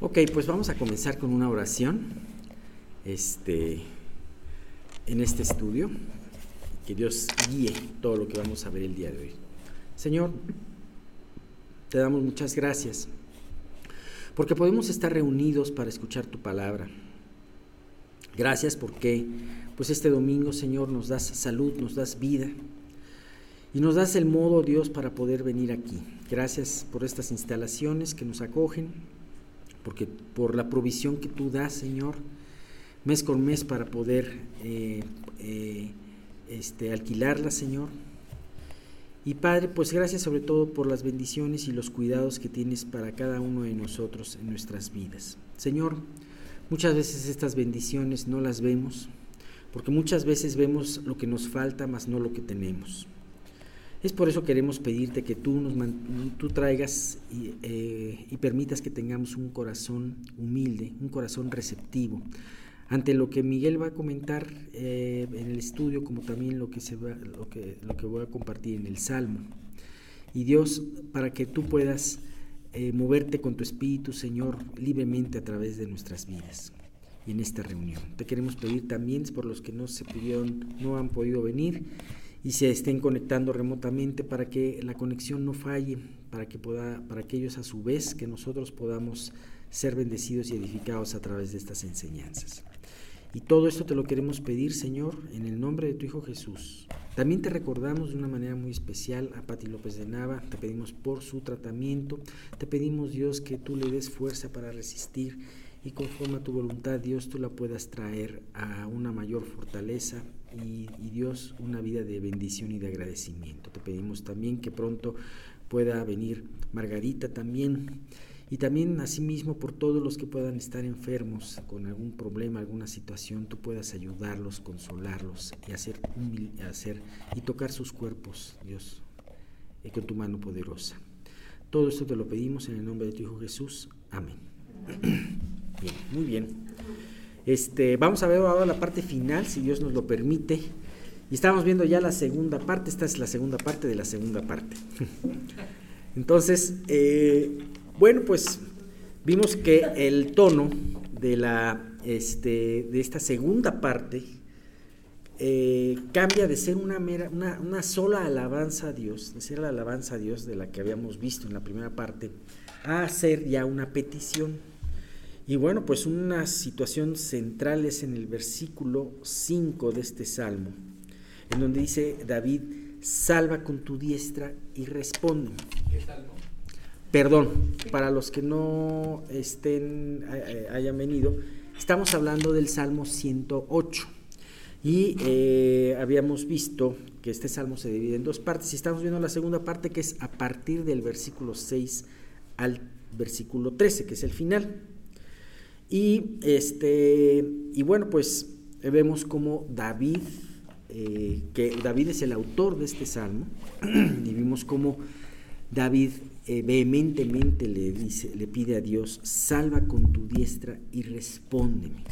Ok, pues vamos a comenzar con una oración este, en este estudio. Que Dios guíe todo lo que vamos a ver el día de hoy. Señor, te damos muchas gracias porque podemos estar reunidos para escuchar tu palabra. Gracias porque pues este domingo, Señor, nos das salud, nos das vida y nos das el modo, Dios, para poder venir aquí. Gracias por estas instalaciones que nos acogen, porque por la provisión que tú das, Señor, mes con mes para poder eh, eh, este, alquilarlas, Señor. Y Padre, pues gracias sobre todo por las bendiciones y los cuidados que tienes para cada uno de nosotros en nuestras vidas. Señor, muchas veces estas bendiciones no las vemos, porque muchas veces vemos lo que nos falta, más no lo que tenemos. Es por eso queremos pedirte que tú nos tú traigas eh, y, permitas que tengamos un corazón humilde, un corazón receptivo ante lo que Miguel va a comentar eh, en el estudio, como también lo que, se va, lo, que, lo que voy a compartir en el Salmo. Y Dios, para que tú puedas eh, moverte con tu Espíritu, Señor, libremente a través de nuestras vidas y en esta reunión. Te queremos pedir también por los que no se pudieron, no han podido venir y se estén conectando remotamente para que la conexión no falle, para que, pueda, para que ellos a su vez, que nosotros podamos ser bendecidos y edificados a través de estas enseñanzas. Y todo esto te lo queremos pedir, Señor, en el nombre de tu Hijo Jesús. También te recordamos de una manera muy especial a Pati López de Nava, te pedimos por su tratamiento, te pedimos Dios que tú le des fuerza para resistir y conforme a tu voluntad, Dios, tú la puedas traer a una mayor fortaleza y, Dios una vida de bendición y de agradecimiento. Te pedimos también que pronto pueda venir Margarita también y también asimismo por todos los que puedan estar enfermos con algún problema, alguna situación, tú puedas ayudarlos, consolarlos y hacer, hacer y tocar sus cuerpos, Dios, y con tu mano poderosa. Todo esto te lo pedimos en el nombre de tu Hijo Jesús. Amén. Bien, muy bien. Este, vamos a ver ahora la parte final, si Dios nos lo permite. Y estamos viendo ya la segunda parte, esta es la segunda parte de la segunda parte. Entonces, eh, bueno, pues vimos que el tono de, la, este, de esta segunda parte eh, cambia de ser una, una sola alabanza a Dios, de ser la alabanza a Dios de la que habíamos visto en la primera parte, a ser ya una petición. Y bueno, pues una situación central es en el versículo 5 de este salmo, en donde dice David, salva con tu diestra y responde. ¿Qué salmo? Perdón, para los que no estén, eh, eh, hayan venido, estamos hablando del Salmo 108. Y eh, habíamos visto que este salmo se divide en dos partes y estamos viendo la segunda parte que es a partir del versículo 6 al versículo 13, que es el final. Y, este, y bueno, pues vemos como David, eh, que David es el autor de este salmo, y vimos como David eh, vehementemente le, dice, le pide a Dios, salva con tu diestra y respóndeme.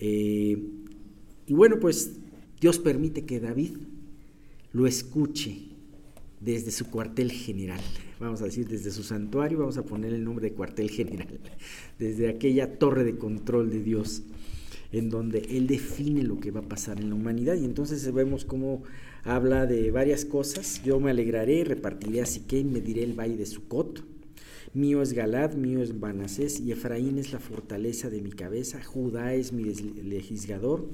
Eh, y bueno, pues Dios permite que David lo escuche desde su cuartel general, vamos a decir desde su santuario, vamos a poner el nombre de cuartel general, desde aquella torre de control de Dios, en donde Él define lo que va a pasar en la humanidad. Y entonces vemos cómo habla de varias cosas. Yo me alegraré, repartiré a Siquem, diré el valle de Sucot. Mío es Galad, mío es Banasés, y Efraín es la fortaleza de mi cabeza, Judá es mi legislador,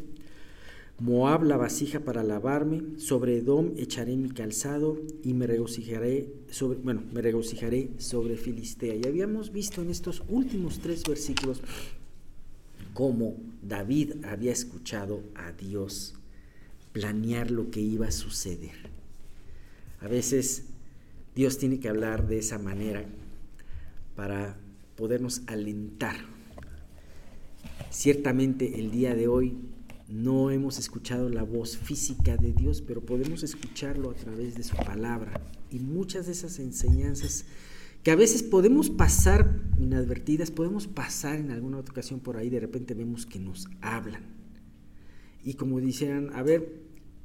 Moab la vasija para lavarme, sobre Edom echaré mi calzado y me regocijaré sobre, bueno, me regocijaré sobre Filistea. Y habíamos visto en estos últimos tres versículos cómo David había escuchado a Dios planear lo que iba a suceder. A veces Dios tiene que hablar de esa manera para podernos alentar. Ciertamente el día de hoy no hemos escuchado la voz física de Dios, pero podemos escucharlo a través de su palabra. Y muchas de esas enseñanzas que a veces podemos pasar inadvertidas, podemos pasar en alguna otra ocasión por ahí, de repente vemos que nos hablan. Y como dicen, a ver,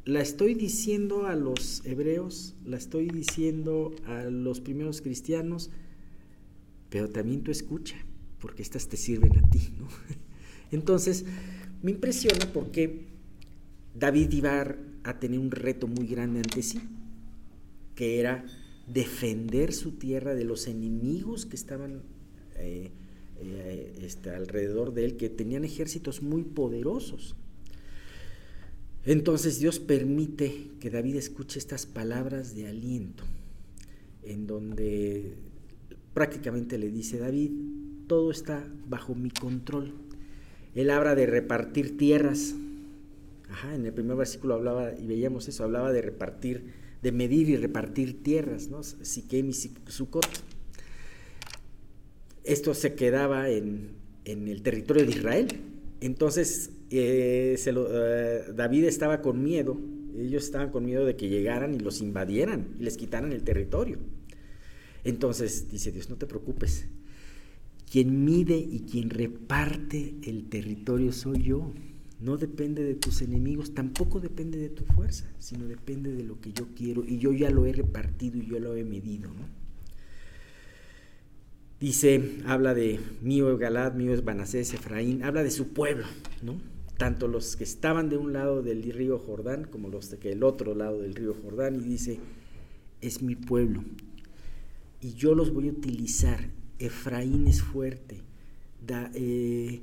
la estoy diciendo a los hebreos, la estoy diciendo a los primeros cristianos, pero también tú escucha, porque estas te sirven a ti, ¿no? Entonces, me impresiona porque David iba a tener un reto muy grande ante sí, que era defender su tierra de los enemigos que estaban eh, eh, este, alrededor de él, que tenían ejércitos muy poderosos. Entonces Dios permite que David escuche estas palabras de aliento, en donde prácticamente le dice, David, todo está bajo mi control. Él habla de repartir tierras. Ajá, en el primer versículo hablaba, y veíamos eso, hablaba de repartir, de medir y repartir tierras, ¿no? Siquem y Sucot. Esto se quedaba en, en el territorio de Israel. Entonces, eh, eh, David estaba con miedo, ellos estaban con miedo de que llegaran y los invadieran y les quitaran el territorio. Entonces dice Dios, no te preocupes, quien mide y quien reparte el territorio soy yo. No depende de tus enemigos, tampoco depende de tu fuerza, sino depende de lo que yo quiero y yo ya lo he repartido y yo lo he medido. Dice, habla de mío es Galad, mío es Banasés, Efraín, habla de su pueblo, ¿no? tanto los que estaban de un lado del río Jordán como los de el otro lado del río Jordán, y dice, es mi pueblo, y yo los voy a utilizar. Efraín es fuerte, eh,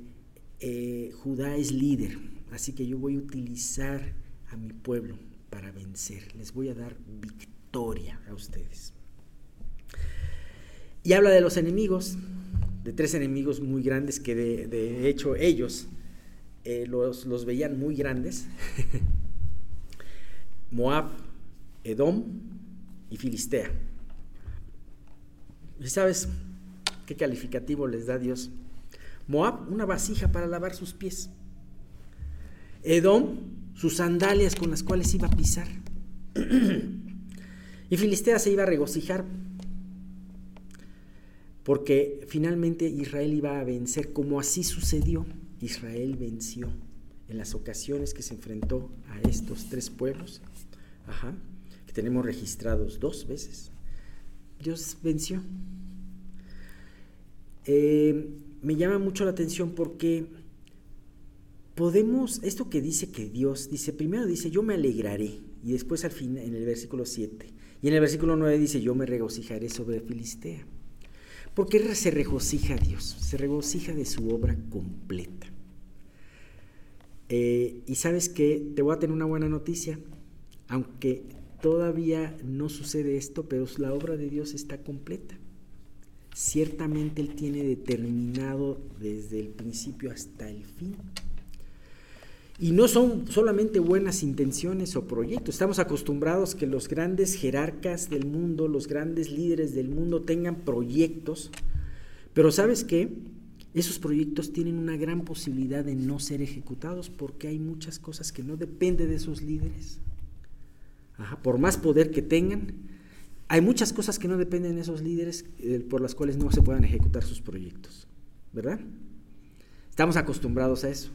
eh, Judá es líder, así que yo voy a utilizar a mi pueblo para vencer, les voy a dar victoria a ustedes. Y habla de los enemigos, de tres enemigos muy grandes que de hecho ellos eh, los, veían muy grandes. Moab, Edom y Filistea. ¿Y sabes qué calificativo les da Dios? Moab, una vasija para lavar sus pies. Edom, sus sandalias con las cuales iba a pisar. y Filistea se iba a regocijar porque finalmente Israel iba a vencer como así sucedió. Israel venció en las ocasiones que se enfrentó a estos tres pueblos, que tenemos registrados dos veces. Dios venció. Eh, me llama mucho la atención porque podemos, esto que dice que Dios, dice, primero dice, yo me alegraré, y después al fin, en el versículo 7, y en el versículo 9 dice, yo me regocijaré sobre Filistea. ¿Por qué se regocija Dios? Se regocija de su obra completa. Eh, y sabes que te voy a tener una buena noticia, aunque todavía no sucede esto, pero la obra de Dios está completa. Ciertamente Él tiene determinado desde el principio hasta el fin. Y no son solamente buenas intenciones o proyectos. Estamos acostumbrados que los grandes jerarcas del mundo, los grandes líderes del mundo tengan proyectos. Pero ¿sabes qué? esos proyectos tienen una gran posibilidad de no ser ejecutados porque hay muchas cosas que no dependen de esos líderes. por más poder que tengan, hay muchas cosas que no dependen de esos líderes eh, por las cuales no se puedan ejecutar sus proyectos. ¿Verdad? Estamos acostumbrados a eso.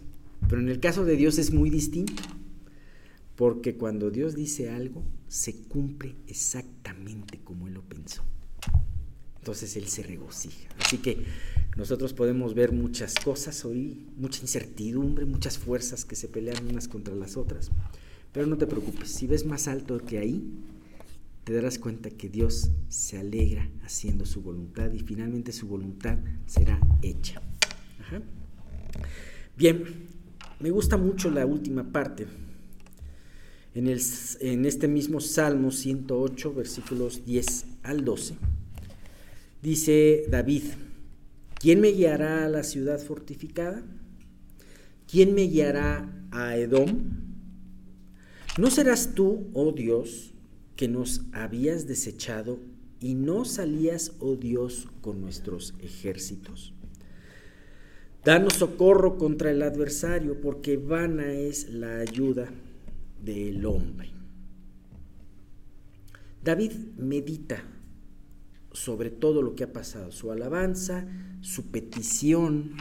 Pero en el caso de Dios es muy distinto. Porque cuando Dios dice algo, se cumple exactamente como Él lo pensó. Entonces Él se regocija. Así que nosotros podemos ver muchas cosas hoy, mucha incertidumbre, muchas fuerzas que se pelean unas contra las otras. Pero no te preocupes, si ves más alto que ahí, te darás cuenta que Dios se alegra haciendo su voluntad y finalmente su voluntad será hecha. Bien, me gusta mucho la última parte. En, el, en este mismo Salmo 108, versículos 10 al 12, dice David, ¿Quién me guiará a la ciudad fortificada? ¿Quién me guiará a Edom? ¿No serás tú, oh Dios, que nos habías desechado y no salías, oh Dios, con nuestros ejércitos? Danos socorro contra el adversario, porque vana es la ayuda del hombre. David medita sobre todo lo que ha pasado, su alabanza, su petición,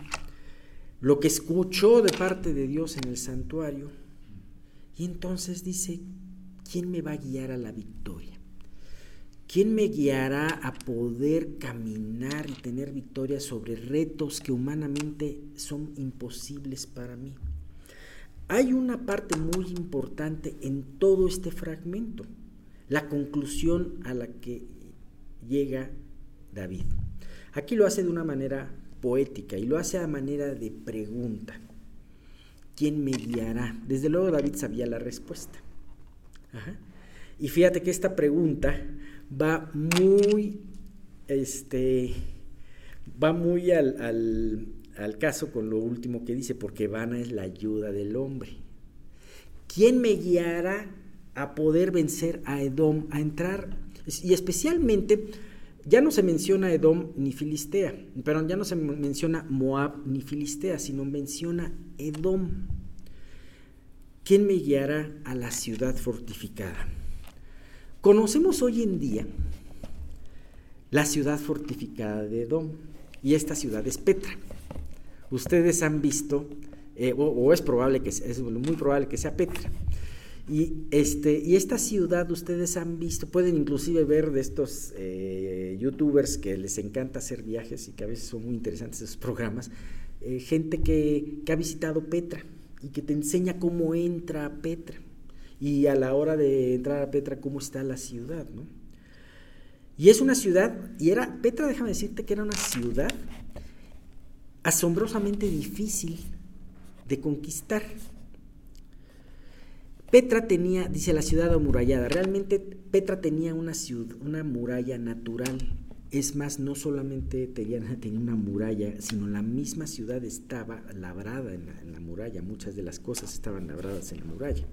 lo que escuchó de parte de Dios en el santuario. Y entonces dice, ¿quién me va a guiar a la victoria? ¿Quién me guiará a poder caminar y tener victoria sobre retos que humanamente son imposibles para mí? Hay una parte muy importante en todo este fragmento, la conclusión a la que llega David. Aquí lo hace de una manera poética y lo hace a manera de pregunta. ¿Quién me guiará? Desde luego David sabía la respuesta. Y fíjate que esta pregunta va muy, este, va muy al, al caso con lo último que dice, porque vana es la ayuda del hombre. ¿Quién me guiará a poder vencer a Edom, a entrar, y especialmente, ya no se menciona Edom ni Filistea, pero ya no se menciona Moab ni Filistea, sino menciona Edom. ¿Quién me guiará a la ciudad fortificada? Conocemos hoy en día la ciudad fortificada de Edom y esta ciudad es Petra. Ustedes han visto, eh, o, es probable que es muy probable que sea Petra. Y, este, y esta ciudad ustedes han visto, pueden inclusive ver de estos eh, youtubers que les encanta hacer viajes y que a veces son muy interesantes esos programas, eh, gente que, que ha visitado Petra y que te enseña cómo entra Petra y a la hora de entrar a Petra cómo está la ciudad, ¿no? Y es una ciudad, y era, Petra, déjame decirte que era una ciudad asombrosamente difícil de conquistar. Petra tenía, dice la ciudad amurallada, realmente Petra tenía una, ciudad, una muralla natural. Es más, no solamente tenía, tenía, una muralla, sino la misma ciudad estaba labrada en la, muralla. Muchas de las cosas estaban labradas en la muralla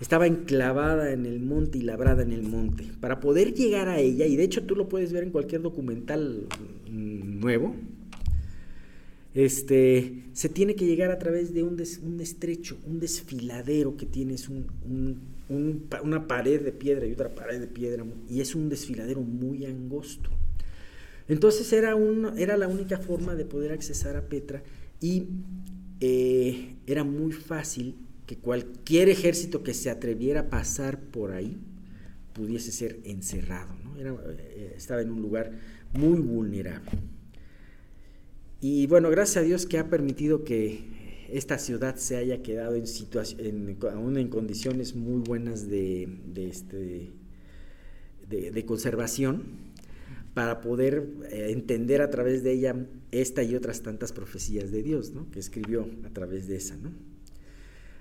estaba enclavada en el monte y labrada en el monte. Para poder llegar a ella, y de hecho tú lo puedes ver en cualquier documental mm, nuevo, este, se tiene que llegar a través de un, estrecho, un desfiladero que una pared de piedra y otra pared de piedra, y es un desfiladero muy angosto. Entonces era, era la única forma de poder accesar a Petra y eh, era muy fácil que cualquier ejército que se atreviera a pasar por ahí pudiese ser encerrado. Eh, estaba en un lugar muy vulnerable. Y bueno, gracias a Dios que ha permitido que esta ciudad se haya quedado en, aún en condiciones muy buenas de, este, de, conservación para poder eh, entender a través de ella esta y otras tantas profecías de Dios, que escribió a través de esa. ¿no?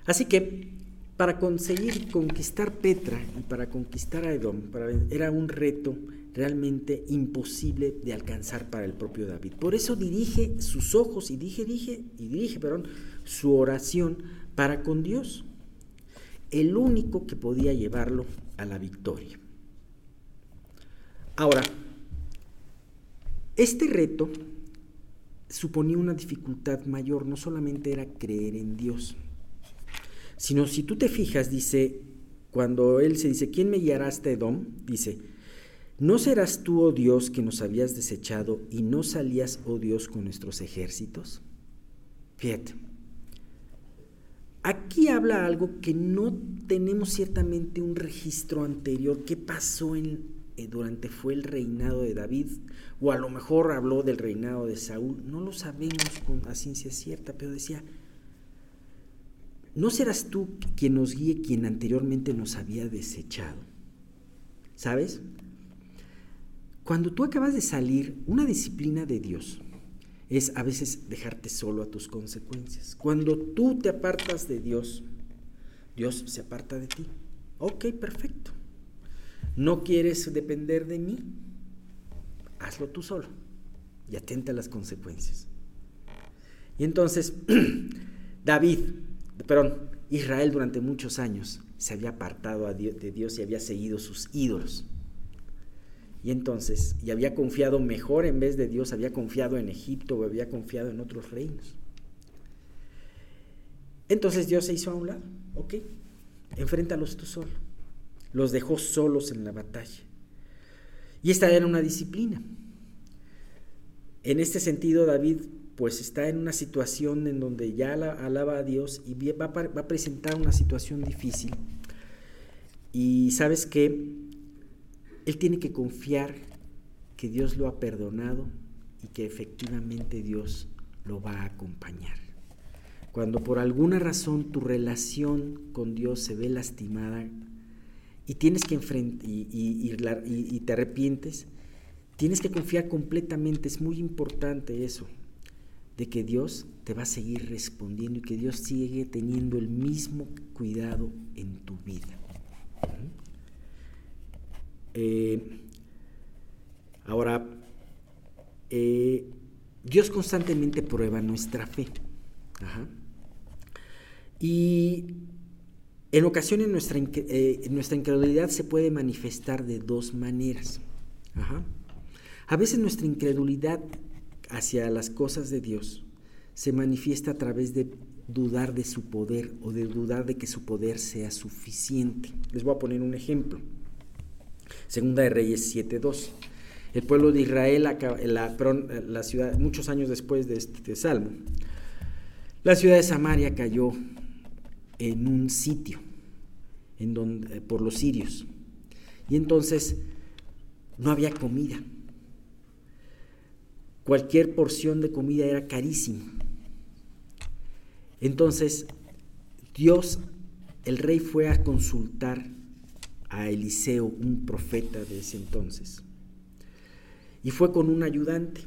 Así que para conseguir conquistar Petra y para conquistar a Edom era un reto realmente imposible de alcanzar para el propio David. Por eso dirige sus ojos y dije, dije y dirige, perdón, su oración para con Dios, el único que podía llevarlo a la victoria. Ahora, este reto suponía una dificultad mayor, no solamente era creer en Dios, Sino si tú te fijas, dice, cuando él se dice, ¿quién me guiará hasta Edom? Dice, ¿no serás tú, oh Dios, que nos habías desechado y no salías, oh Dios, con nuestros ejércitos? Fíjate. Aquí habla algo que no tenemos ciertamente un registro anterior. ¿Qué pasó en, eh, durante fue el reinado de David? O a lo mejor habló del reinado de Saúl. No lo sabemos con a ciencia cierta, pero decía, ¿no serás tú quien nos guíe quien anteriormente nos había desechado? ¿Sabes? Cuando tú acabas de salir, una disciplina de Dios es a veces dejarte solo a tus consecuencias. Cuando tú te apartas de Dios, Dios se aparta de ti. Ok, perfecto. ¿No quieres depender de mí? Hazlo tú solo y atenta a las consecuencias. Y entonces, David, perdón, Israel durante muchos años se había apartado de Dios y había seguido sus ídolos. Y entonces, y había confiado mejor en vez de Dios, había confiado en Egipto o había confiado en otros reinos. Entonces Dios se hizo a un lado, ok, enfréntalos tú solo. Los dejó solos en la batalla. Y esta era una disciplina. En este sentido, David pues está en una situación en donde ya alaba a Dios y va a, presentar una situación difícil. Y sabes que él tiene que confiar que Dios lo ha perdonado y que efectivamente Dios lo va a acompañar. Cuando por alguna razón tu relación con Dios se ve lastimada y tienes que enfrentar y, y, te arrepientes, tienes que confiar completamente, es muy importante eso, de que Dios te va a seguir respondiendo y que Dios sigue teniendo el mismo cuidado en tu vida. Eh, ahora, eh, Dios constantemente prueba nuestra fe. Y en ocasiones nuestra, eh, nuestra incredulidad se puede manifestar de dos maneras. A veces nuestra incredulidad hacia las cosas de Dios se manifiesta a través de dudar de su poder o de dudar de que su poder sea suficiente. Les voy a poner un ejemplo. Segunda de Reyes 7.2. El pueblo de Israel, la, la ciudad, muchos años después de este salmo, la ciudad de Samaria cayó en un sitio en donde, eh, por los sirios. Y entonces no había comida. Cualquier porción de comida era carísima. Entonces Dios, el rey fue a consultar a Eliseo, un profeta de ese entonces. Y fue con un ayudante.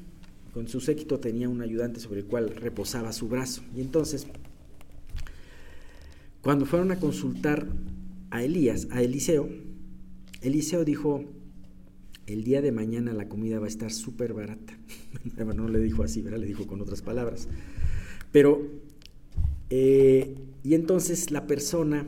Con su séquito tenía un ayudante sobre el cual reposaba su brazo. Y entonces, cuando fueron a consultar a Elías, a Eliseo, Eliseo dijo, el día de mañana la comida va a estar súper barata. no le dijo así, ¿verdad? le dijo con otras palabras. Pero, eh, y entonces la persona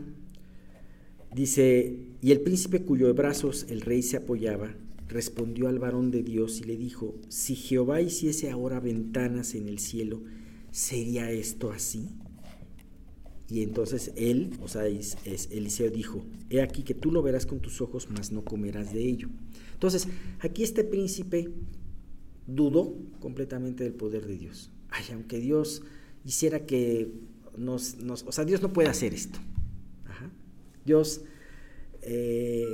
dice, y el príncipe cuyo brazos el rey se apoyaba, respondió al varón de Dios y le dijo, si Jehová hiciese ahora ventanas en el cielo, ¿sería esto así? Y entonces él, o sea, Eliseo dijo, he aquí que tú lo verás con tus ojos, mas no comerás de ello. Entonces, aquí este príncipe dudó completamente del poder de Dios. Ay, aunque Dios hiciera que nos, o sea, Dios no puede hacer esto. Dios eh,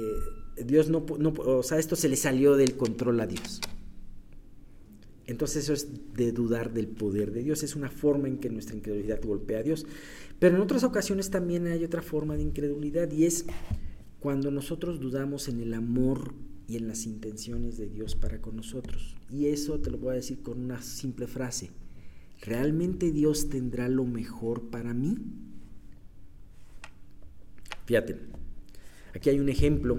Dios no, no, o sea, esto se le salió del control a Dios. Entonces eso es de dudar del poder de Dios, es una forma en que nuestra incredulidad golpea a Dios. Pero en otras ocasiones también hay otra forma de incredulidad y es cuando nosotros dudamos en el amor y en las intenciones de Dios para con nosotros. Y eso te lo voy a decir con una simple frase. ¿Realmente Dios tendrá lo mejor para mí? Fíjate, aquí hay un ejemplo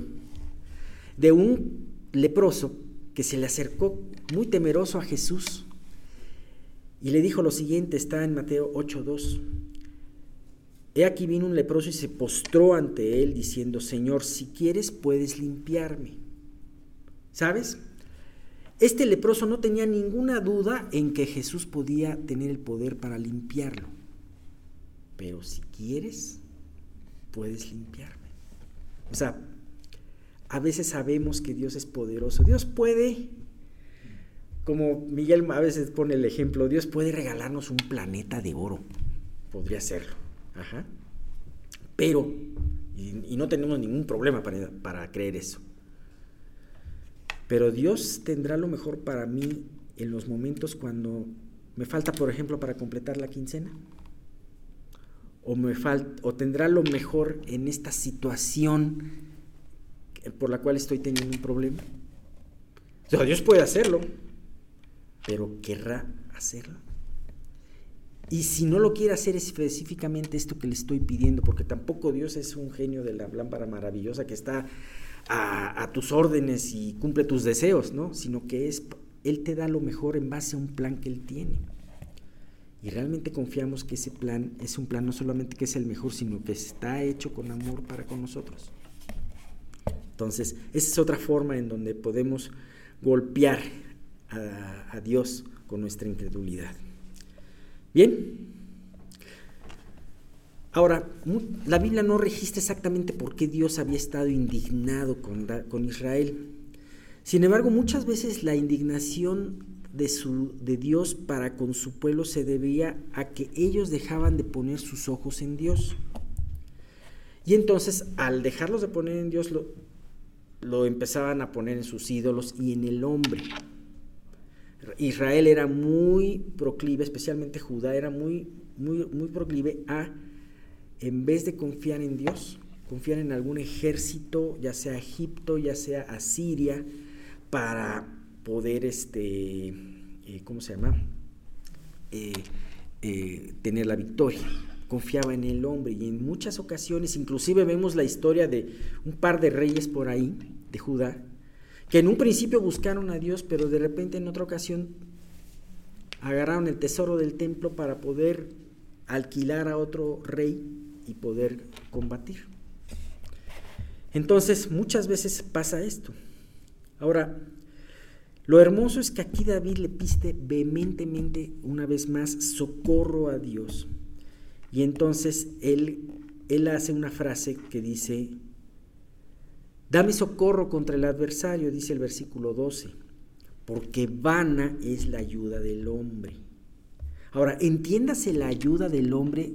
de un leproso que se le acercó muy temeroso a Jesús y le dijo lo siguiente, está en Mateo 8.2. He aquí vino un leproso y se postró ante él diciendo, Señor, si quieres puedes limpiarme. ¿Sabes? Este leproso no tenía ninguna duda en que Jesús podía tener el poder para limpiarlo. Pero si quieres, puedes limpiarme. O sea, a veces sabemos que Dios es poderoso. Dios puede, como Miguel a veces pone el ejemplo, Dios puede regalarnos un planeta de oro. Podría serlo. Ajá. Pero, y, no tenemos ningún problema para, para creer eso. Pero Dios tendrá lo mejor para mí en los momentos cuando me falta, por ejemplo, para completar la quincena. O, me o tendrá lo mejor en esta situación por la cual estoy teniendo un problema. O sea, Dios puede hacerlo, pero querrá hacerlo. Y si no lo quiere hacer específicamente esto que le estoy pidiendo, porque tampoco Dios es un genio de la lámpara maravillosa que está a, a, tus órdenes y cumple tus deseos, ¿no? Sino que es, Él te da lo mejor en base a un plan que Él tiene. Y realmente confiamos que ese plan es un plan no solamente que es el mejor, sino que está hecho con amor para con nosotros. Entonces, esa es otra forma en donde podemos golpear a, Dios con nuestra incredulidad. Bien. Ahora, la Biblia no registra exactamente por qué Dios había estado indignado con, con Israel. Sin embargo, muchas veces la indignación de, su, de Dios para con su pueblo se debía a que ellos dejaban de poner sus ojos en Dios. Y entonces, al dejarlos de poner en Dios, lo, lo empezaban a poner en sus ídolos y en el hombre. Israel era muy proclive, especialmente Judá, era muy, muy, muy proclive a, en vez de confiar en Dios, confiar en algún ejército, ya sea Egipto, ya sea Asiria, para poder, este, eh, ¿cómo se llama? Eh, eh, tener la victoria. Confiaba en el hombre y en muchas ocasiones, inclusive vemos la historia de un par de reyes por ahí, de Judá, que en un principio buscaron a Dios, pero de repente en otra ocasión agarraron el tesoro del templo para poder alquilar a otro rey y poder combatir. Entonces, muchas veces pasa esto. Ahora, lo hermoso es que aquí David le piste vehementemente una vez más socorro a Dios. Y entonces él, él hace una frase que dice, dame socorro contra el adversario, dice el versículo 12, porque vana es la ayuda del hombre. Ahora, entiéndase la ayuda del hombre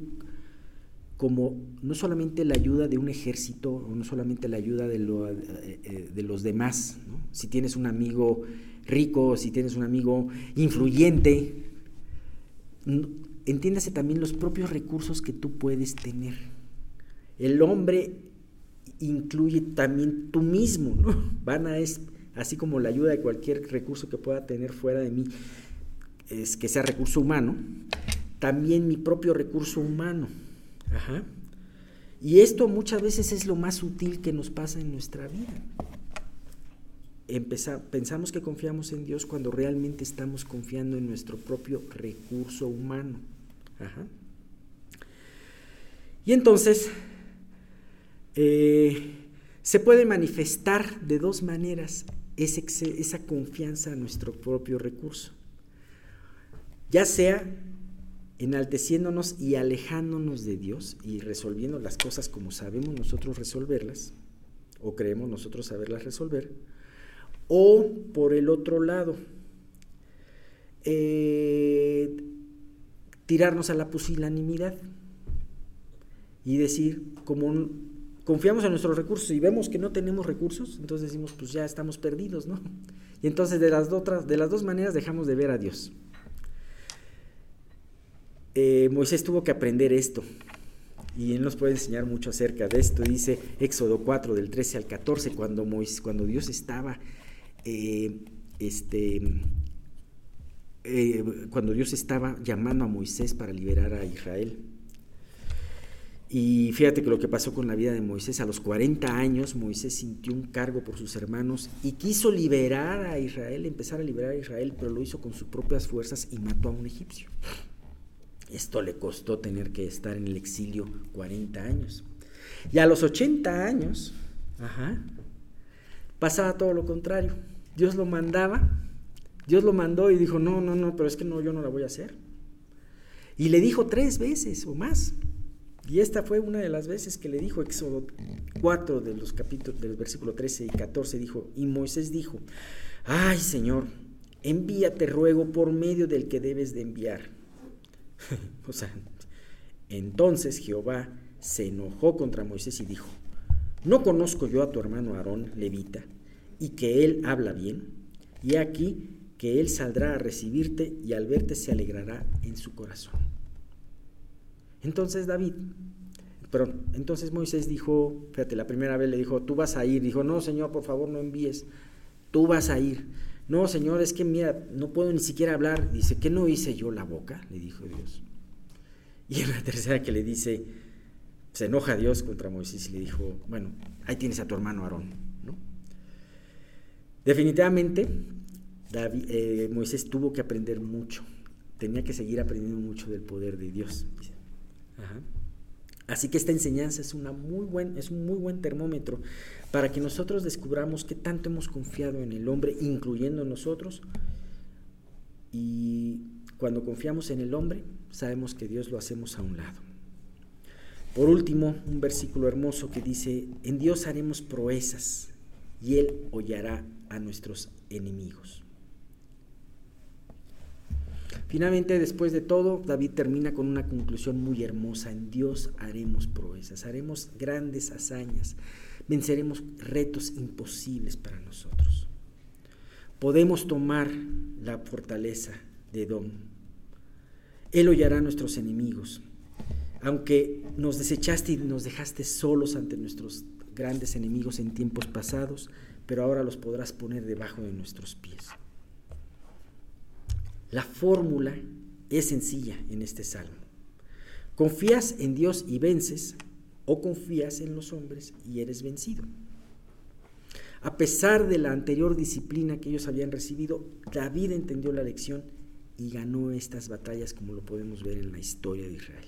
como no solamente la ayuda de un ejército, o no solamente la ayuda de, eh, eh, de los demás. Si tienes un amigo rico, si tienes un amigo influyente, entiéndase también los propios recursos que tú puedes tener. El hombre incluye también tú mismo, ¿no? Vana es así como la ayuda de cualquier recurso que pueda tener fuera de mí, es que sea recurso humano, también mi propio recurso humano. Y esto muchas veces es lo más útil que nos pasa en nuestra vida pensamos que confiamos en Dios cuando realmente estamos confiando en nuestro propio recurso humano. Y entonces, eh, se puede manifestar de dos maneras esa confianza en nuestro propio recurso. Ya sea enalteciéndonos y alejándonos de Dios y resolviendo las cosas como sabemos nosotros resolverlas, o creemos nosotros saberlas resolver, o por el otro lado, eh, tirarnos a la pusilanimidad y decir, como confiamos en nuestros recursos y vemos que no tenemos recursos, entonces decimos, pues ya estamos perdidos, ¿no? Y entonces de las, de las dos maneras dejamos de ver a Dios. Eh, Moisés tuvo que aprender esto. Y él nos puede enseñar mucho acerca de esto. Dice Éxodo 4, del 13 al 14, cuando, Moisés, cuando Dios estaba eh, este, eh, cuando Dios estaba llamando a Moisés para liberar a Israel. Y fíjate que lo que pasó con la vida de Moisés, a los 40 años Moisés sintió un cargo por sus hermanos y quiso liberar a Israel, empezar a liberar a Israel, pero lo hizo con sus propias fuerzas y mató a un egipcio. Esto le costó tener que estar en el exilio 40 años. Y a los 80 años, pasaba todo lo contrario. Dios lo mandaba, Dios lo mandó y dijo, no, no, no, pero es que no, yo no la voy a hacer. Y le dijo tres veces o más. Y esta fue una de las veces que le dijo Éxodo 4 de los capítulos del versículo 13 y 14 dijo, y Moisés dijo, "Ay, Señor, envíate ruego por medio del que debes de enviar." o sea, entonces Jehová se enojó contra Moisés y dijo, "¿No conozco yo a tu hermano Aarón levita?" Y que Él habla bien, y aquí que Él saldrá a recibirte y al verte se alegrará en su corazón. Entonces David, perdón, entonces Moisés dijo, fíjate, la primera vez le dijo, tú vas a ir, dijo, no Señor, por favor no envíes, tú vas a ir. No, Señor, es que mira, no puedo ni siquiera hablar. Dice, ¿qué no hice yo la boca? Le dijo Dios. Y en la tercera que le dice, se enoja Dios contra Moisés y le dijo, bueno, ahí tienes a tu hermano Aarón. Definitivamente, eh, Moisés tuvo que aprender mucho, tenía que seguir aprendiendo mucho del poder de Dios. Así que esta enseñanza es, una muy buen, es un muy buen termómetro para que nosotros descubramos qué tanto hemos confiado en el hombre, incluyendo nosotros. Y cuando confiamos en el hombre, sabemos que Dios lo hacemos a un lado. Por último, un versículo hermoso que dice, en Dios haremos proezas y Él hollará a nuestros enemigos. Finalmente, después de todo, David termina con una conclusión muy hermosa. En Dios haremos proezas, haremos grandes hazañas. venceremos retos imposibles para nosotros. Podemos tomar la fortaleza de Edom. Él hollará a nuestros enemigos. Aunque nos desechaste y nos dejaste solos ante nuestros grandes enemigos en tiempos pasados, pero ahora los podrás poner debajo de nuestros pies. La fórmula es sencilla en este salmo. ¿Confías en Dios y vences o confías en los hombres y eres vencido? A pesar de la anterior disciplina que ellos habían recibido, David entendió la lección y ganó estas batallas como lo podemos ver en la historia de Israel.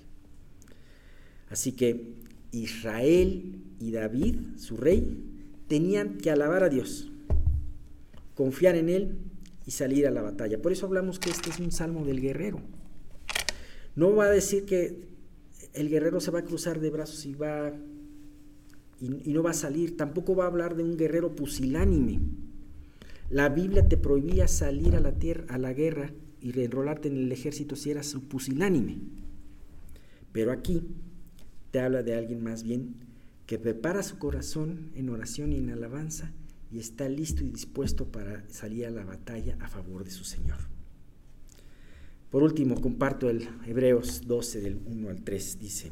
Así que Israel y David, su rey, tenían que alabar a Dios, confiar en Él y salir a la batalla. Por eso hablamos que este es un salmo del guerrero. No va a decir que el guerrero se va a cruzar de brazos y va y, no va a salir. Tampoco va a hablar de un guerrero pusilánime. La Biblia te prohibía salir a la tierra, a la guerra y reenrolarte en el ejército si eras pusilánime. Pero aquí te habla de alguien más bien que prepara su corazón en oración y en alabanza y está listo y dispuesto para salir a la batalla a favor de su Señor. Por último, comparto el Hebreos 12 del 1 al 3, dice,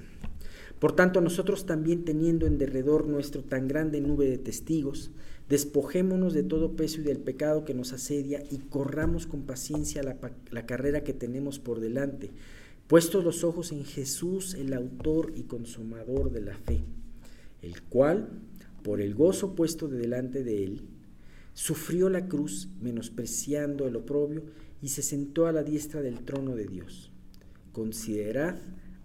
Por tanto, nosotros también teniendo en derredor nuestro tan grande nube de testigos, despojémonos de todo peso y del pecado que nos asedia y corramos con paciencia la, la carrera que tenemos por delante, puestos los ojos en Jesús, el autor y consumador de la fe, el cual, por el gozo puesto de delante de él, sufrió la cruz, menospreciando el oprobio, y se sentó a la diestra del trono de Dios. Considerad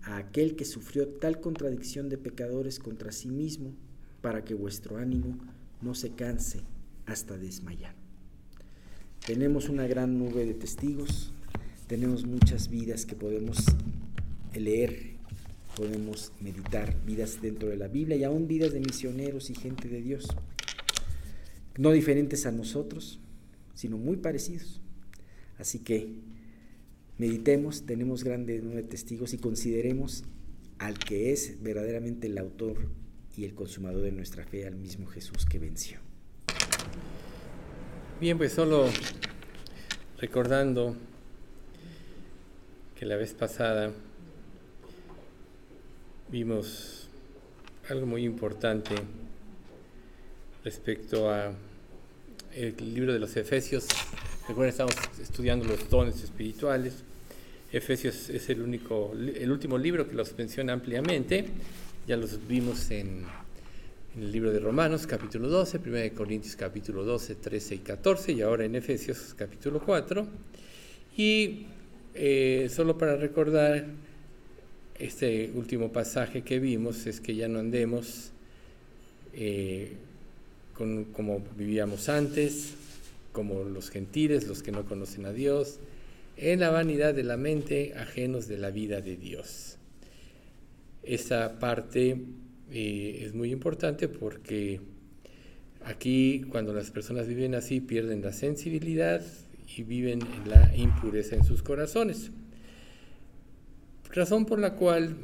a aquel que sufrió tal contradicción de pecadores contra sí mismo, para que vuestro ánimo no se canse hasta desmayar. Tenemos una gran nube de testigos, tenemos muchas vidas que podemos leer, podemos meditar, vidas dentro de la Biblia y aún vidas de misioneros y gente de Dios, no diferentes a nosotros, sino muy parecidos. Así que meditemos, tenemos grande número de testigos y consideremos al que es verdaderamente el autor y el consumador de nuestra fe, al mismo Jesús que venció. Bien, pues solo recordando que la vez pasada vimos algo muy importante respecto a el libro de los Efesios. Recuerden, estamos estudiando los dones espirituales. Efesios es el único, el último libro que los menciona ampliamente. Ya los vimos en, el libro de Romanos, capítulo 12, 1 de Corintios, capítulo 12, 13 y 14, y ahora en Efesios, capítulo 4. Y eh, solo para recordar este último pasaje que vimos, es que ya no andemos eh, como vivíamos antes, como los gentiles, los que no conocen a Dios, en la vanidad de la mente, ajenos de la vida de Dios. Esa parte eh, es muy importante porque aquí cuando las personas viven así pierden la sensibilidad, y viven en la impureza en sus corazones. Razón por la cual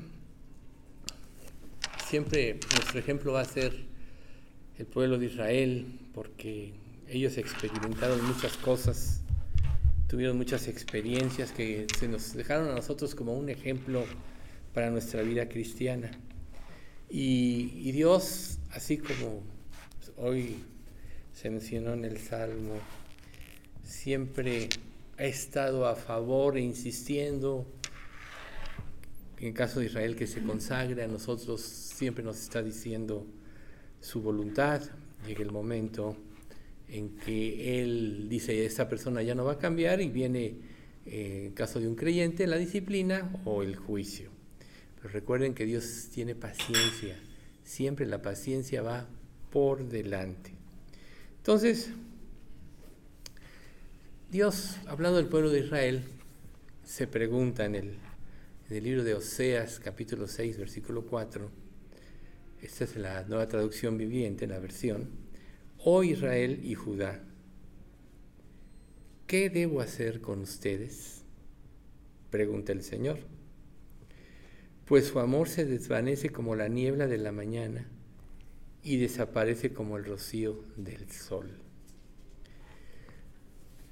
siempre nuestro ejemplo va a ser el pueblo de Israel, porque ellos experimentaron muchas cosas, tuvieron muchas experiencias que se nos dejaron a nosotros como un ejemplo para nuestra vida cristiana. Y, Dios, así como hoy se mencionó en el Salmo siempre ha estado a favor e insistiendo. En el caso de Israel que se consagre a nosotros, siempre nos está diciendo su voluntad. Llega el momento en que Él dice, esta persona ya no va a cambiar y viene, eh, en caso de un creyente, la disciplina o el juicio. Pero recuerden que Dios tiene paciencia, siempre la paciencia va por delante. Entonces, Dios, hablando del pueblo de Israel, se pregunta en el, libro de Oseas, capítulo 6, versículo 4, esta es la nueva traducción viviente, la versión, Oh Israel y Judá, ¿qué debo hacer con ustedes? Pregunta el Señor. Pues su amor se desvanece como la niebla de la mañana y desaparece como el rocío del sol.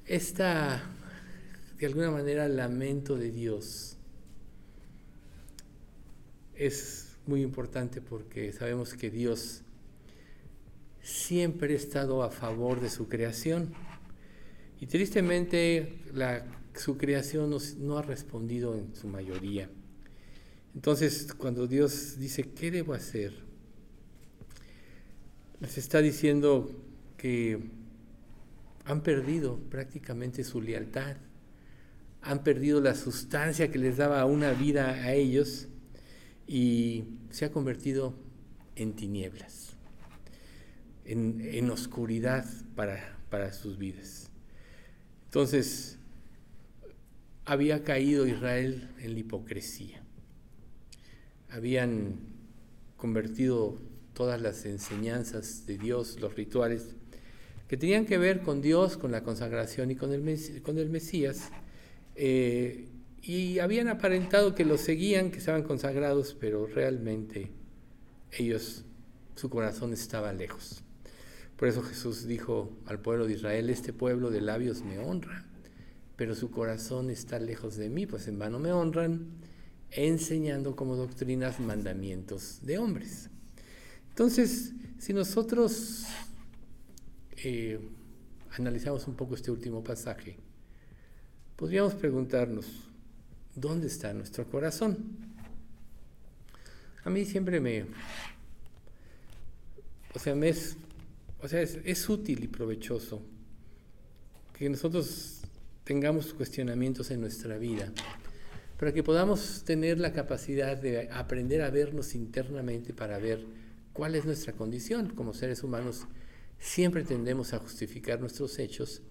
Esta, de alguna manera, lamento de Dios es muy importante porque sabemos que Dios siempre ha estado a favor de su creación y tristemente su creación no, no ha respondido en su mayoría. Entonces, cuando Dios dice, ¿qué debo hacer? Les está diciendo que han perdido prácticamente su lealtad, han perdido la sustancia que les daba una vida a ellos y se ha convertido en tinieblas, en, oscuridad para, para sus vidas. Entonces, había caído Israel en la hipocresía. Habían convertido todas las enseñanzas de Dios, los rituales, que tenían que ver con Dios, con la consagración y con el, con el Mesías, eh, y habían aparentado que los seguían, que estaban consagrados, pero realmente ellos, su corazón estaba lejos. Por eso Jesús dijo al pueblo de Israel, este pueblo de labios me honra, pero su corazón está lejos de mí, pues en vano me honran, enseñando como doctrinas mandamientos de hombres. Entonces, si nosotros eh, analizamos un poco este último pasaje, podríamos preguntarnos, ¿dónde está nuestro corazón? A mí siempre me... O sea, es, o sea, es, útil y provechoso que nosotros tengamos cuestionamientos en nuestra vida, para que podamos tener la capacidad de aprender a vernos internamente para ver cuál es nuestra condición como seres humanos. Siempre tendemos a justificar nuestros hechos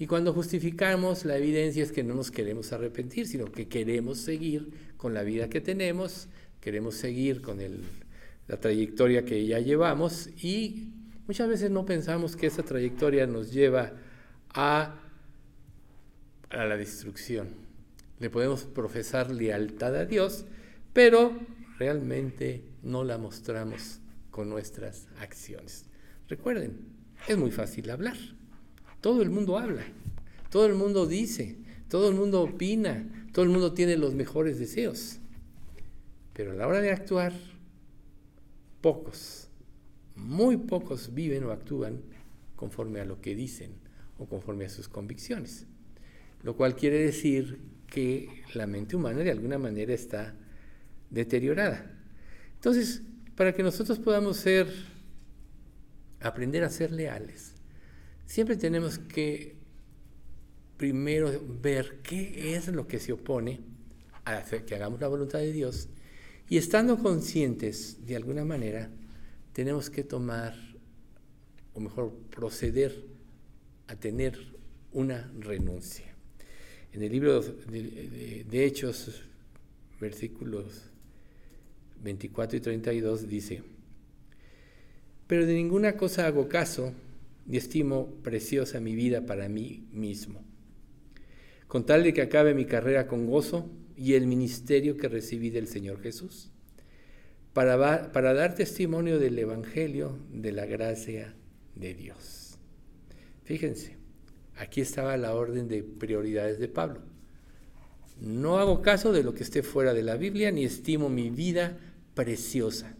y cuando justificamos, la evidencia es que no nos queremos arrepentir, sino que queremos seguir con la vida que tenemos, queremos seguir con la trayectoria que ya llevamos y muchas veces no pensamos que esa trayectoria nos lleva a, a la destrucción. Le podemos profesar lealtad a Dios, pero realmente no la mostramos con nuestras acciones. Recuerden, es muy fácil hablar. Todo el mundo habla, todo el mundo dice, todo el mundo opina, todo el mundo tiene los mejores deseos. Pero a la hora de actuar, pocos, muy pocos viven o actúan conforme a lo que dicen o conforme a sus convicciones. Lo cual quiere decir que la mente humana de alguna manera está deteriorada. Entonces, para que nosotros podamos ser, aprender a ser leales, siempre tenemos que primero ver qué es lo que se opone a que hagamos la voluntad de Dios y estando conscientes de alguna manera, tenemos que tomar, o mejor proceder a tener una renuncia. En el libro de, de Hechos, versículos 24 y 32 dice, pero de ninguna cosa hago caso, y estimo preciosa mi vida para mí mismo, con tal de que acabe mi carrera con gozo y el ministerio que recibí del Señor Jesús, para, para dar testimonio del Evangelio de la gracia de Dios. Fíjense, aquí estaba la orden de prioridades de Pablo. No hago caso de lo que esté fuera de la Biblia, ni estimo mi vida preciosa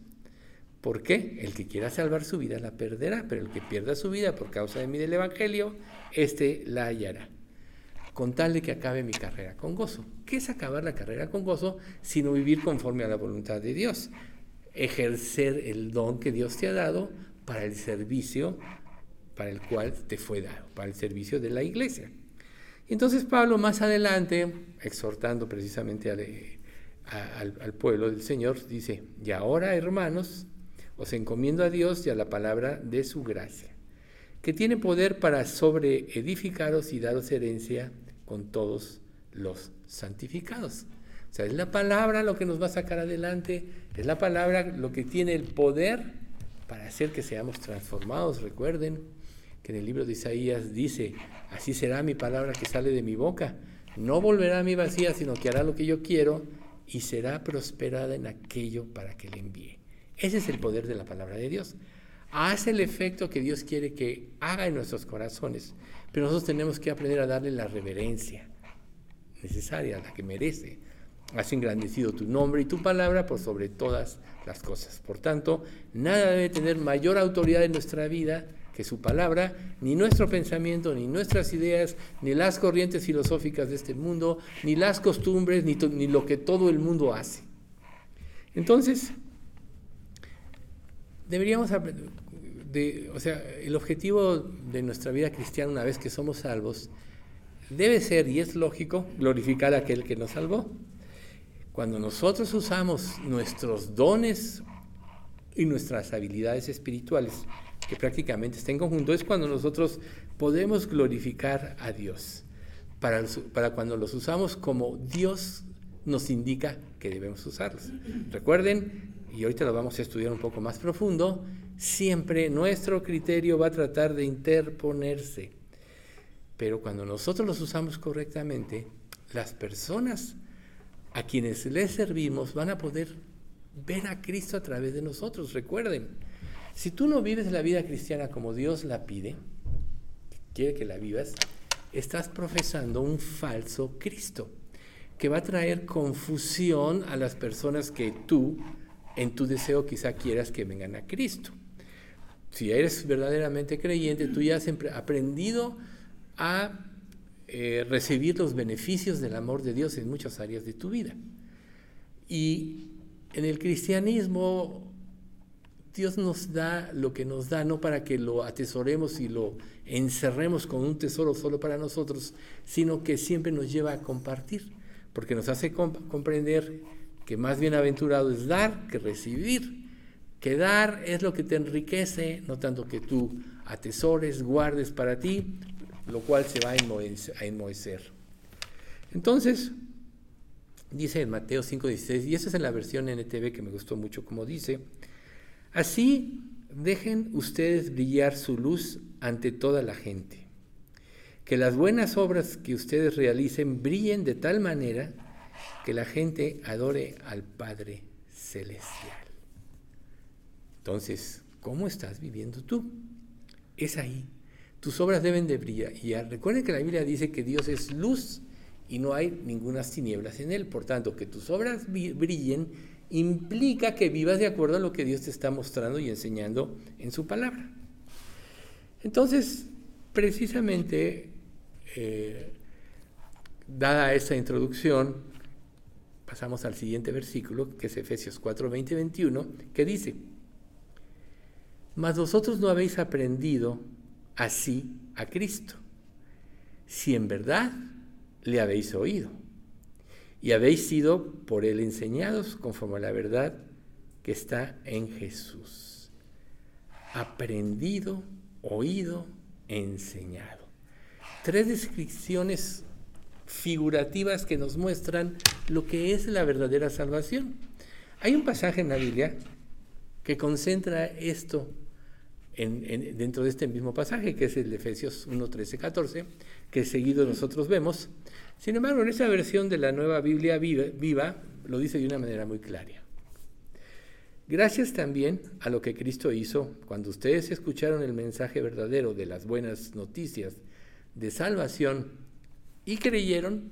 ¿Por qué? El que quiera salvar su vida la perderá, pero el que pierda su vida por causa de mí del Evangelio, éste la hallará. Con tal de que acabe mi carrera con gozo. ¿Qué es acabar la carrera con gozo? Sino vivir conforme a la voluntad de Dios. Ejercer el don que Dios te ha dado para el servicio para el cual te fue dado, para el servicio de la iglesia. Entonces Pablo más adelante, exhortando precisamente al, al pueblo del Señor, dice, y ahora hermanos, os encomiendo a Dios y a la palabra de su gracia, que tiene poder para sobreedificaros y daros herencia con todos los santificados. O sea, es la palabra lo que nos va a sacar adelante, es la palabra lo que tiene el poder para hacer que seamos transformados. Recuerden que en el libro de Isaías dice, así será mi palabra que sale de mi boca. No volverá a mi vacía, sino que hará lo que yo quiero y será prosperada en aquello para que le envíe. Ese es el poder de la palabra de Dios. hace el efecto que Dios quiere que haga en nuestros corazones, pero nosotros tenemos que aprender a darle la reverencia necesaria, la que merece. Has engrandecido tu nombre y tu palabra por sobre todas las cosas. Por tanto, nada debe tener mayor autoridad en nuestra vida que su palabra, ni nuestro pensamiento, ni nuestras ideas, ni las corrientes filosóficas de este mundo, ni las costumbres, ni, ni lo que todo el mundo hace. Entonces, deberíamos de, o sea, el objetivo de nuestra vida cristiana una vez que somos salvos debe ser, y es lógico, glorificar a aquel que nos salvó. Cuando nosotros usamos nuestros dones y nuestras habilidades espirituales, que prácticamente están en conjunto, es cuando nosotros podemos glorificar a Dios. Para, para cuando los usamos como Dios nos indica que debemos usarlos. Recuerden, y ahorita lo vamos a estudiar un poco más profundo, siempre nuestro criterio va a tratar de interponerse. Pero cuando nosotros los usamos correctamente, las personas a quienes les servimos van a poder ver a Cristo a través de nosotros. Recuerden, si tú no vives la vida cristiana como Dios la pide, quiere que la vivas, estás profesando un falso Cristo que va a traer confusión a las personas que tú, en tu deseo, quizá quieras que vengan a Cristo. Si eres verdaderamente creyente, tú ya has aprendido a eh, recibir los beneficios del amor de Dios en muchas áreas de tu vida. Y en el cristianismo, Dios nos da lo que nos da, no para que lo atesoremos y lo encerremos con un tesoro solo para nosotros, sino que siempre nos lleva a compartir, porque nos hace comprender que más bienaventurado es dar que recibir, que dar es lo que te enriquece, no tanto que tú atesores, guardes para ti, lo cual se va a enmohecer. Entonces, dice en Mateo 5:16, y esa es en la versión NTV que me gustó mucho, como dice, así dejen ustedes brillar su luz ante toda la gente, que las buenas obras que ustedes realicen brillen de tal manera que la gente adore al Padre Celestial. Entonces, ¿cómo estás viviendo tú? Es ahí tus obras deben de brillar. Y recuerden que la Biblia dice que Dios es luz y no hay ninguna tinieblas en él. Por tanto, que tus obras brillen implica que vivas de acuerdo a lo que Dios te está mostrando y enseñando en su palabra. Entonces, precisamente, eh, dada esta introducción, pasamos al siguiente versículo, que es Efesios 4, 20 21, que dice, mas vosotros no habéis aprendido así a Cristo, si en verdad le habéis oído y habéis sido por él enseñados conforme a la verdad que está en Jesús. Aprendido, oído, enseñado. Tres descripciones figurativas que nos muestran lo que es la verdadera salvación. Hay un pasaje en la Biblia que concentra esto dentro de este mismo pasaje, que es el de Efesios 1, 13, 14, que seguido nosotros vemos. Sin embargo, en esa versión de la nueva Biblia viva, viva lo dice de una manera muy clara. Gracias también a lo que Cristo hizo cuando ustedes escucharon el mensaje verdadero de las buenas noticias de salvación y creyeron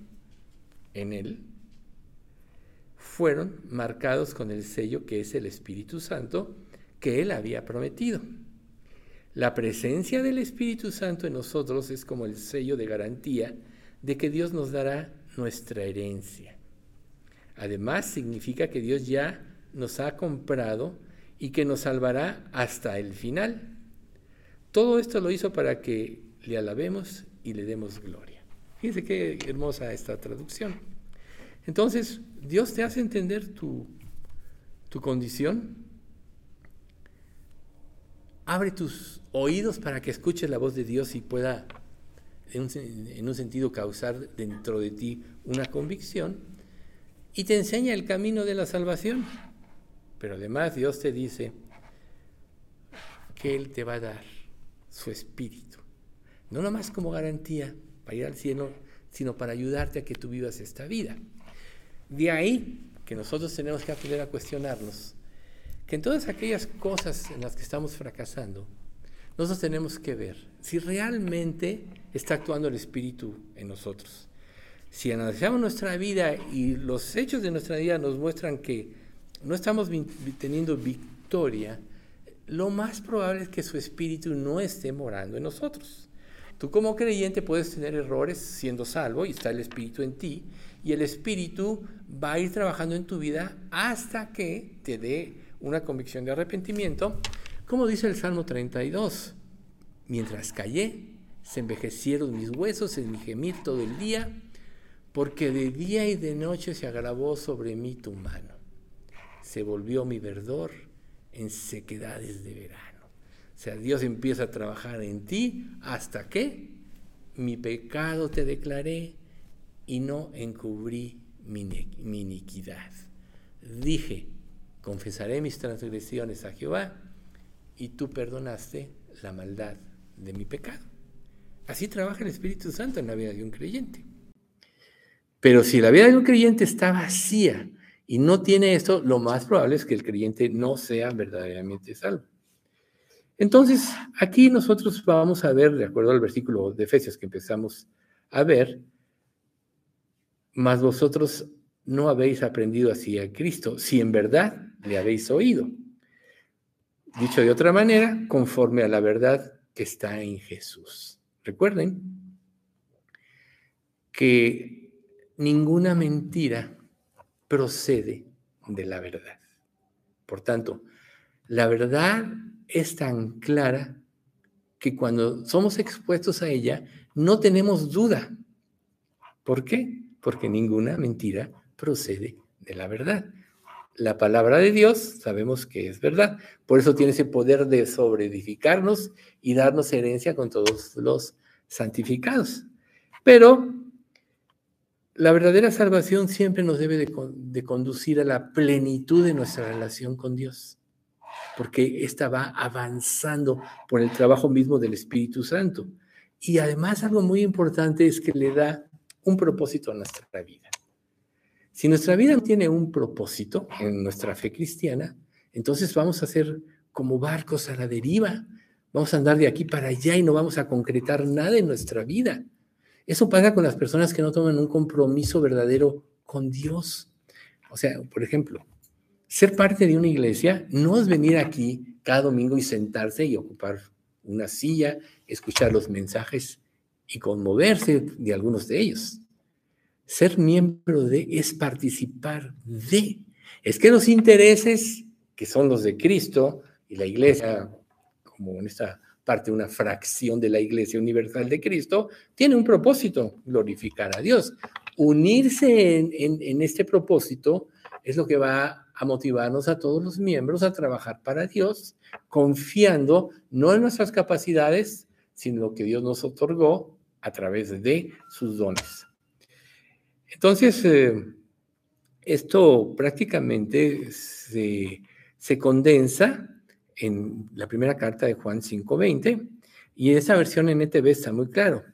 en Él, fueron marcados con el sello que es el Espíritu Santo que Él había prometido. La presencia del Espíritu Santo en nosotros es como el sello de garantía de que Dios nos dará nuestra herencia. Además, significa que Dios ya nos ha comprado y que nos salvará hasta el final. Todo esto lo hizo para que le alabemos y le demos gloria. Fíjense qué hermosa esta traducción. Entonces, Dios te hace entender tu, tu condición, abre tus oídos para que escuches la voz de Dios y pueda en un, sentido causar dentro de ti una convicción y te enseña el camino de la salvación. Pero además Dios te dice que Él te va a dar su espíritu, no nomás como garantía para ir al cielo, sino para ayudarte a que tú vivas esta vida. De ahí que nosotros tenemos que aprender a cuestionarnos que en todas aquellas cosas en las que estamos fracasando, nosotros tenemos que ver si realmente está actuando el Espíritu en nosotros. Si analizamos nuestra vida y los hechos de nuestra vida nos muestran que no estamos teniendo victoria, lo más probable es que su Espíritu no esté morando en nosotros. Tú como creyente puedes tener errores siendo salvo y está el Espíritu en ti y el Espíritu va a ir trabajando en tu vida hasta que te dé una convicción de arrepentimiento, como dice el Salmo 32. Mientras callé, se envejecieron mis huesos en mi gemir todo el día, porque de día y de noche se agravó sobre mí tu mano. Se volvió mi verdor en sequedades de verano. O sea, Dios empieza a trabajar en ti hasta que mi pecado te declaré y no encubrí mi, iniquidad. Dije, confesaré mis transgresiones a Jehová y tú perdonaste la maldad de mi pecado. Así trabaja el Espíritu Santo en la vida de un creyente. Pero si la vida de un creyente está vacía y no tiene esto, lo más probable es que el creyente no sea verdaderamente salvo. Entonces, aquí nosotros vamos a ver, de acuerdo al versículo de Efesios que empezamos a ver, mas vosotros no habéis aprendido así a Cristo, si en verdad le habéis oído. Dicho de otra manera, conforme a la verdad que está en Jesús. Recuerden que ninguna mentira procede de la verdad. Por tanto, la verdad es tan clara que cuando somos expuestos a ella, no tenemos duda. ¿Por qué? porque ninguna mentira procede de la verdad. La palabra de Dios sabemos que es verdad, por eso tiene ese poder de sobreedificarnos y darnos herencia con todos los santificados. Pero la verdadera salvación siempre nos debe de, conducir a la plenitud de nuestra relación con Dios, porque ésta va avanzando por el trabajo mismo del Espíritu Santo. Y además algo muy importante es que le da un propósito en nuestra vida. Si nuestra vida no tiene un propósito en nuestra fe cristiana, entonces vamos a ser como barcos a la deriva, vamos a andar de aquí para allá y no vamos a concretar nada en nuestra vida. Eso pasa con las personas que no toman un compromiso verdadero con Dios. O sea, por ejemplo, ser parte de una iglesia no es venir aquí cada domingo y sentarse y ocupar una silla, escuchar los mensajes y conmoverse de algunos de ellos. Ser miembro de es participar de. Es que los intereses, que son los de Cristo y la iglesia, como en esta parte una fracción de la iglesia universal de Cristo, tiene un propósito, glorificar a Dios. Unirse en, en este propósito es lo que va a motivarnos a todos los miembros a trabajar para Dios, confiando no en nuestras capacidades, sino en lo que Dios nos otorgó a través de sus dones. Entonces, eh, esto prácticamente se, se, condensa en la primera carta de Juan 5.20 y esa versión NTV está muy claro.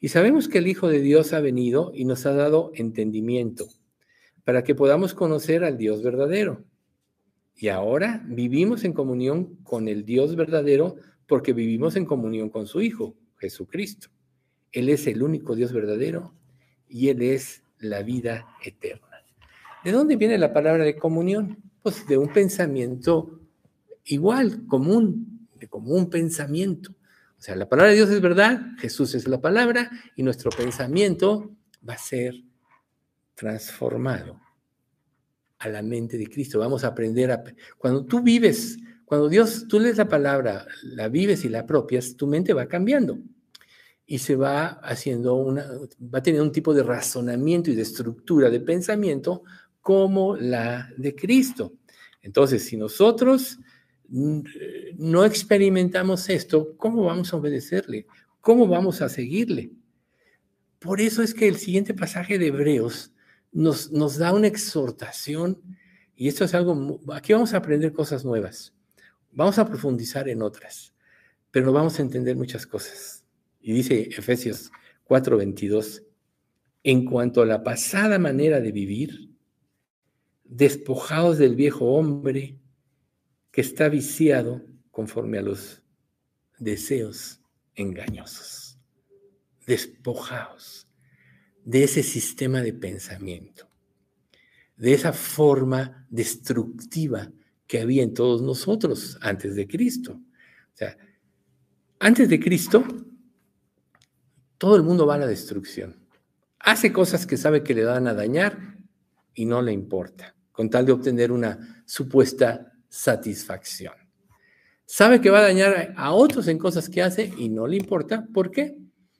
Y sabemos que el Hijo de Dios ha venido y nos ha dado entendimiento para que podamos conocer al Dios verdadero. Y ahora vivimos en comunión con el Dios verdadero porque vivimos en comunión con su Hijo, Jesucristo. Él es el único Dios verdadero y Él es la vida eterna. ¿De dónde viene la palabra de comunión? Pues de un pensamiento igual, común, de común pensamiento. O sea, la palabra de Dios es verdad, Jesús es la palabra y nuestro pensamiento va a ser transformado a la mente de Cristo. Vamos a aprender a... Cuando tú vives, cuando Dios, tú lees la palabra, la vives y la apropias, tu mente va cambiando y se va haciendo una, va a tener un tipo de razonamiento y de estructura de pensamiento como la de Cristo. Entonces, si nosotros no experimentamos esto, ¿cómo vamos a obedecerle? ¿Cómo vamos a seguirle? Por eso es que el siguiente pasaje de Hebreos nos, nos da una exhortación, y esto es algo, aquí vamos a aprender cosas nuevas, vamos a profundizar en otras, pero no vamos a entender muchas cosas. Y dice Efesios 4:22, en cuanto a la pasada manera de vivir, despojados del viejo hombre que está viciado conforme a los deseos engañosos. Despojaos de ese sistema de pensamiento, de esa forma destructiva que había en todos nosotros antes de Cristo. O sea, antes de Cristo, todo el mundo va a la destrucción. Hace cosas que sabe que le van a dañar y no le importa, con tal de obtener una supuesta satisfacción. Sabe que va a dañar a otros en cosas que hace y no le importa. ¿Por qué?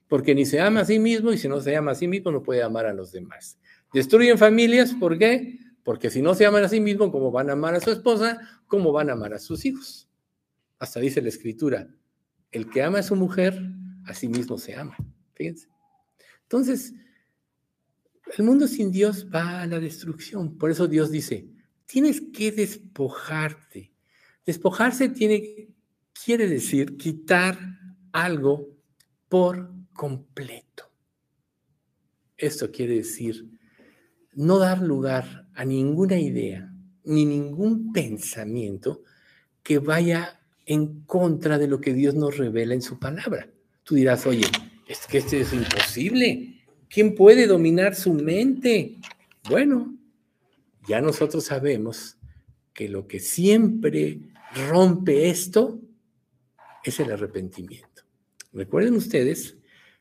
Porque ni se ama a sí mismo y si no se ama a sí mismo no puede amar a los demás. Destruyen familias, ¿por qué? Porque si no se aman a sí mismo, ¿cómo van a amar a su esposa? ¿Cómo van a amar a sus hijos? Hasta dice la escritura, el que ama a su mujer, a sí mismo se ama. Fíjense. Entonces, el mundo sin Dios va a la destrucción. Por eso Dios dice, tienes que despojarte Despojarse tiene, quiere decir quitar algo por completo. Esto quiere decir no dar lugar a ninguna idea ni ningún pensamiento que vaya en contra de lo que Dios nos revela en su palabra. Tú dirás, oye, es que esto es imposible. ¿Quién puede dominar su mente? Bueno, ya nosotros sabemos que lo que siempre rompe esto es el arrepentimiento. Recuerden ustedes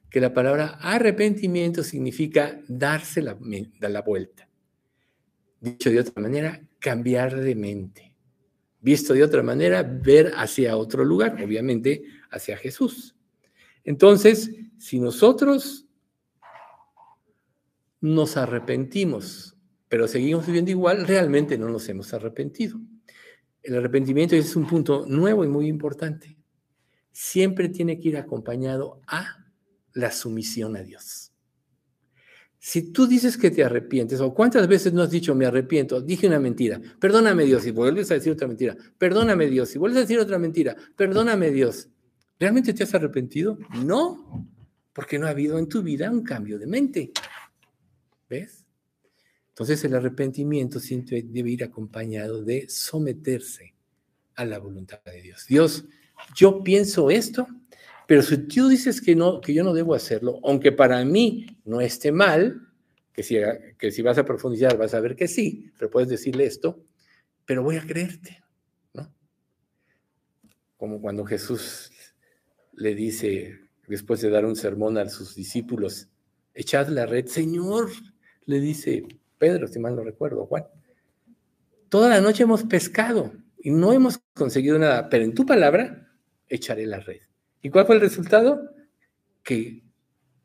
que la palabra arrepentimiento significa darse la, la vuelta. Dicho de otra manera, cambiar de mente. Visto de otra manera, ver hacia otro lugar, obviamente hacia Jesús. Entonces, si nosotros nos arrepentimos, pero seguimos viviendo igual, realmente no nos hemos arrepentido. El arrepentimiento es un punto nuevo y muy importante. Siempre tiene que ir acompañado a la sumisión a Dios. Si tú dices que te arrepientes, o cuántas veces no has dicho me arrepiento, dije una mentira, perdóname Dios, y vuelves a decir otra mentira, perdóname Dios, y vuelves a decir otra mentira, perdóname Dios. ¿Realmente te has arrepentido? No, porque no ha habido en tu vida un cambio de mente. ¿Ves? Entonces el arrepentimiento siempre debe ir acompañado de someterse a la voluntad de Dios. Dios, yo pienso esto, pero si tú dices que, no, que yo no debo hacerlo, aunque para mí no esté mal, que si, que si vas a profundizar vas a ver que sí, pero puedes decirle esto, pero voy a creerte, ¿no? Como cuando Jesús le dice, después de dar un sermón a sus discípulos, echad la red, Señor, le dice, Pedro, si mal no recuerdo, Juan. Toda la noche hemos pescado y no hemos conseguido nada, pero en tu palabra echaré la red. ¿Y cuál fue el resultado? Que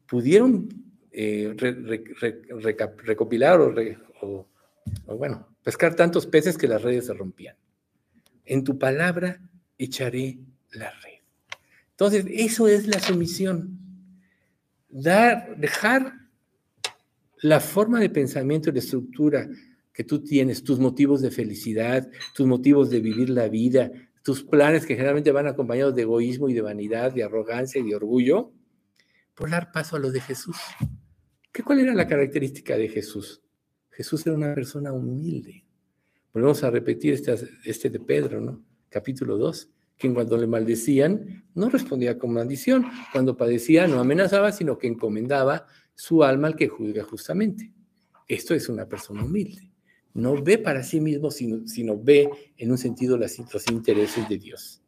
pudieron eh, recopilar o, bueno, pescar tantos peces que las redes se rompían. En tu palabra echaré la red. Entonces, eso es la sumisión. Dar, dejar la forma de pensamiento y de estructura que tú tienes, tus motivos de felicidad, tus motivos de vivir la vida, tus planes que generalmente van acompañados de egoísmo y de vanidad, de arrogancia y de orgullo, por dar paso a lo de Jesús. ¿Qué, ¿Cuál era la característica de Jesús? Jesús era una persona humilde. Volvemos a repetir este, este de Pedro, ¿no? Capítulo 2, que cuando le maldecían, no respondía con maldición. Cuando padecía, no amenazaba, sino que encomendaba su alma al que juzga justamente. Esto es una persona humilde. No ve para sí mismo, sino, ve en un sentido los intereses de Dios.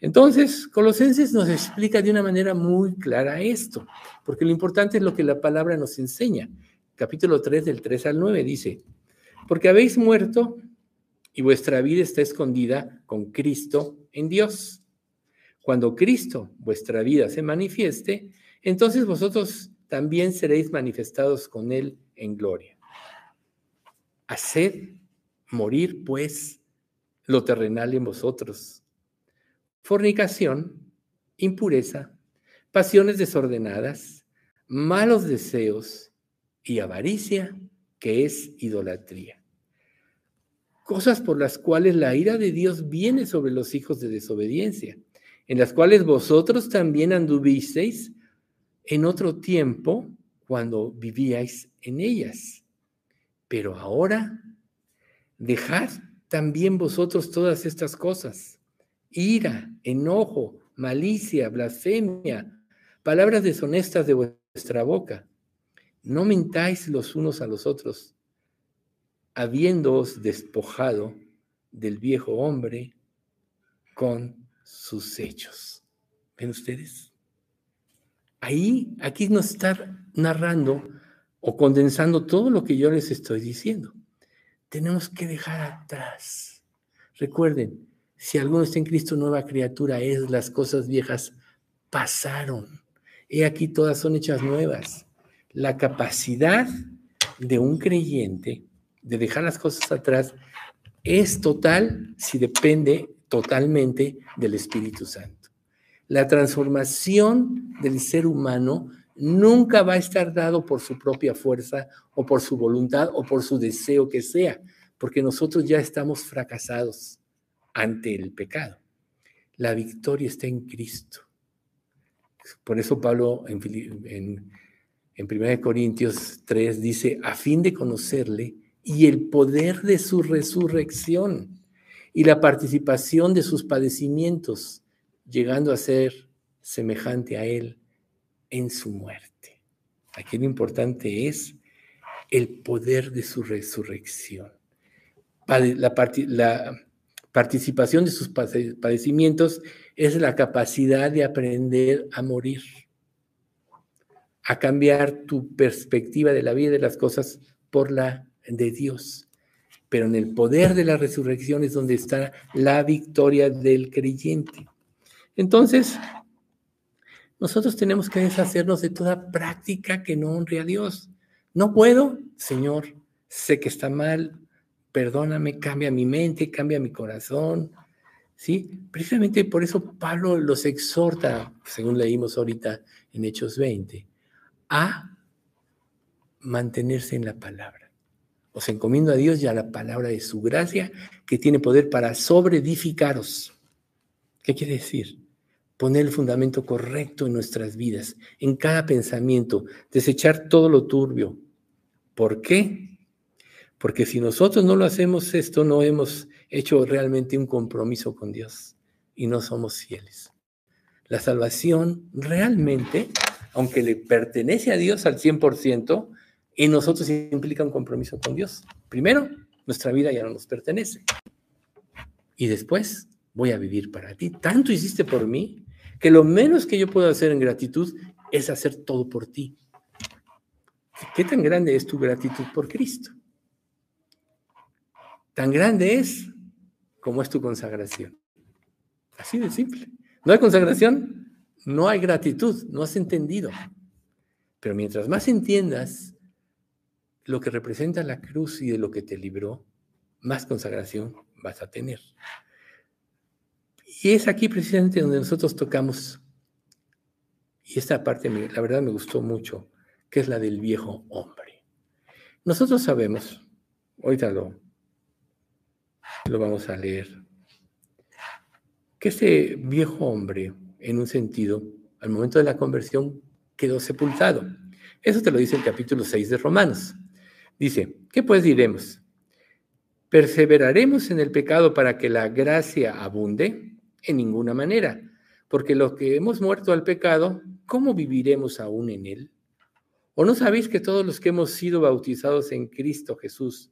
Entonces, Colosenses nos explica de una manera muy clara esto, porque lo importante es lo que la palabra nos enseña. Capítulo 3 del 3 al 9 dice, porque habéis muerto y vuestra vida está escondida con Cristo en Dios. Cuando Cristo, vuestra vida, se manifieste, entonces vosotros también seréis manifestados con Él en gloria. Haced morir, pues, lo terrenal en vosotros. Fornicación, impureza, pasiones desordenadas, malos deseos y avaricia, que es idolatría. Cosas por las cuales la ira de Dios viene sobre los hijos de desobediencia, en las cuales vosotros también anduvisteis en otro tiempo cuando vivíais en ellas. Pero ahora dejad también vosotros todas estas cosas. Ira, enojo, malicia, blasfemia, palabras deshonestas de vuestra boca. No mentáis los unos a los otros, habiéndoos despojado del viejo hombre con sus hechos. ¿Ven ustedes? Ahí, aquí nos está narrando o condensando todo lo que yo les estoy diciendo. Tenemos que dejar atrás. Recuerden, si alguno está en Cristo, nueva criatura es, las cosas viejas pasaron. He aquí todas son hechas nuevas. La capacidad de un creyente de dejar las cosas atrás es total si depende totalmente del Espíritu Santo. La transformación del ser humano nunca va a estar dado por su propia fuerza o por su voluntad o por su deseo que sea, porque nosotros ya estamos fracasados ante el pecado. La victoria está en Cristo. Por eso Pablo en, en, en 1 Corintios 3 dice, a fin de conocerle y el poder de su resurrección y la participación de sus padecimientos, llegando a ser semejante a Él en su muerte. Aquí lo importante es el poder de su resurrección. La, participación de sus padecimientos es la capacidad de aprender a morir, a cambiar tu perspectiva de la vida y de las cosas por la de Dios. Pero en el poder de la resurrección es donde está la victoria del creyente. Entonces, nosotros tenemos que deshacernos de toda práctica que no honre a Dios. No puedo, Señor, sé que está mal, perdóname, cambia mi mente, cambia mi corazón. ¿Sí? Precisamente por eso Pablo los exhorta, según leímos ahorita en Hechos 20, a mantenerse en la palabra. Os encomiendo a Dios y a la palabra de su gracia, que tiene poder para sobreedificaros. ¿Qué quiere decir? Poner el fundamento correcto en nuestras vidas, en cada pensamiento, desechar todo lo turbio. ¿Por qué? Porque si nosotros no lo hacemos esto, no hemos hecho realmente un compromiso con Dios y no somos fieles. La salvación realmente, aunque le pertenece a Dios al 100%, en nosotros implica un compromiso con Dios. Primero, nuestra vida ya no nos pertenece. Y después, voy a vivir para ti. Tanto hiciste por mí que lo menos que yo puedo hacer en gratitud es hacer todo por ti. ¿Qué tan grande es tu gratitud por Cristo? Tan grande es como es tu consagración. Así de simple. No hay consagración, no hay gratitud, no has entendido. Pero mientras más entiendas lo que representa la cruz y de lo que te libró, más consagración vas a tener. Y es aquí precisamente donde nosotros tocamos, y esta parte la verdad me gustó mucho, que es la del viejo hombre. Nosotros sabemos, ahorita lo, lo vamos a leer, que este viejo hombre, en un sentido, al momento de la conversión, quedó sepultado. Eso te lo dice el capítulo 6 de Romanos. Dice, ¿qué pues diremos? ¿Perseveraremos en el pecado para que la gracia abunde? En ninguna manera, porque los que hemos muerto al pecado, ¿cómo viviremos aún en él? ¿O no sabéis que todos los que hemos sido bautizados en Cristo Jesús,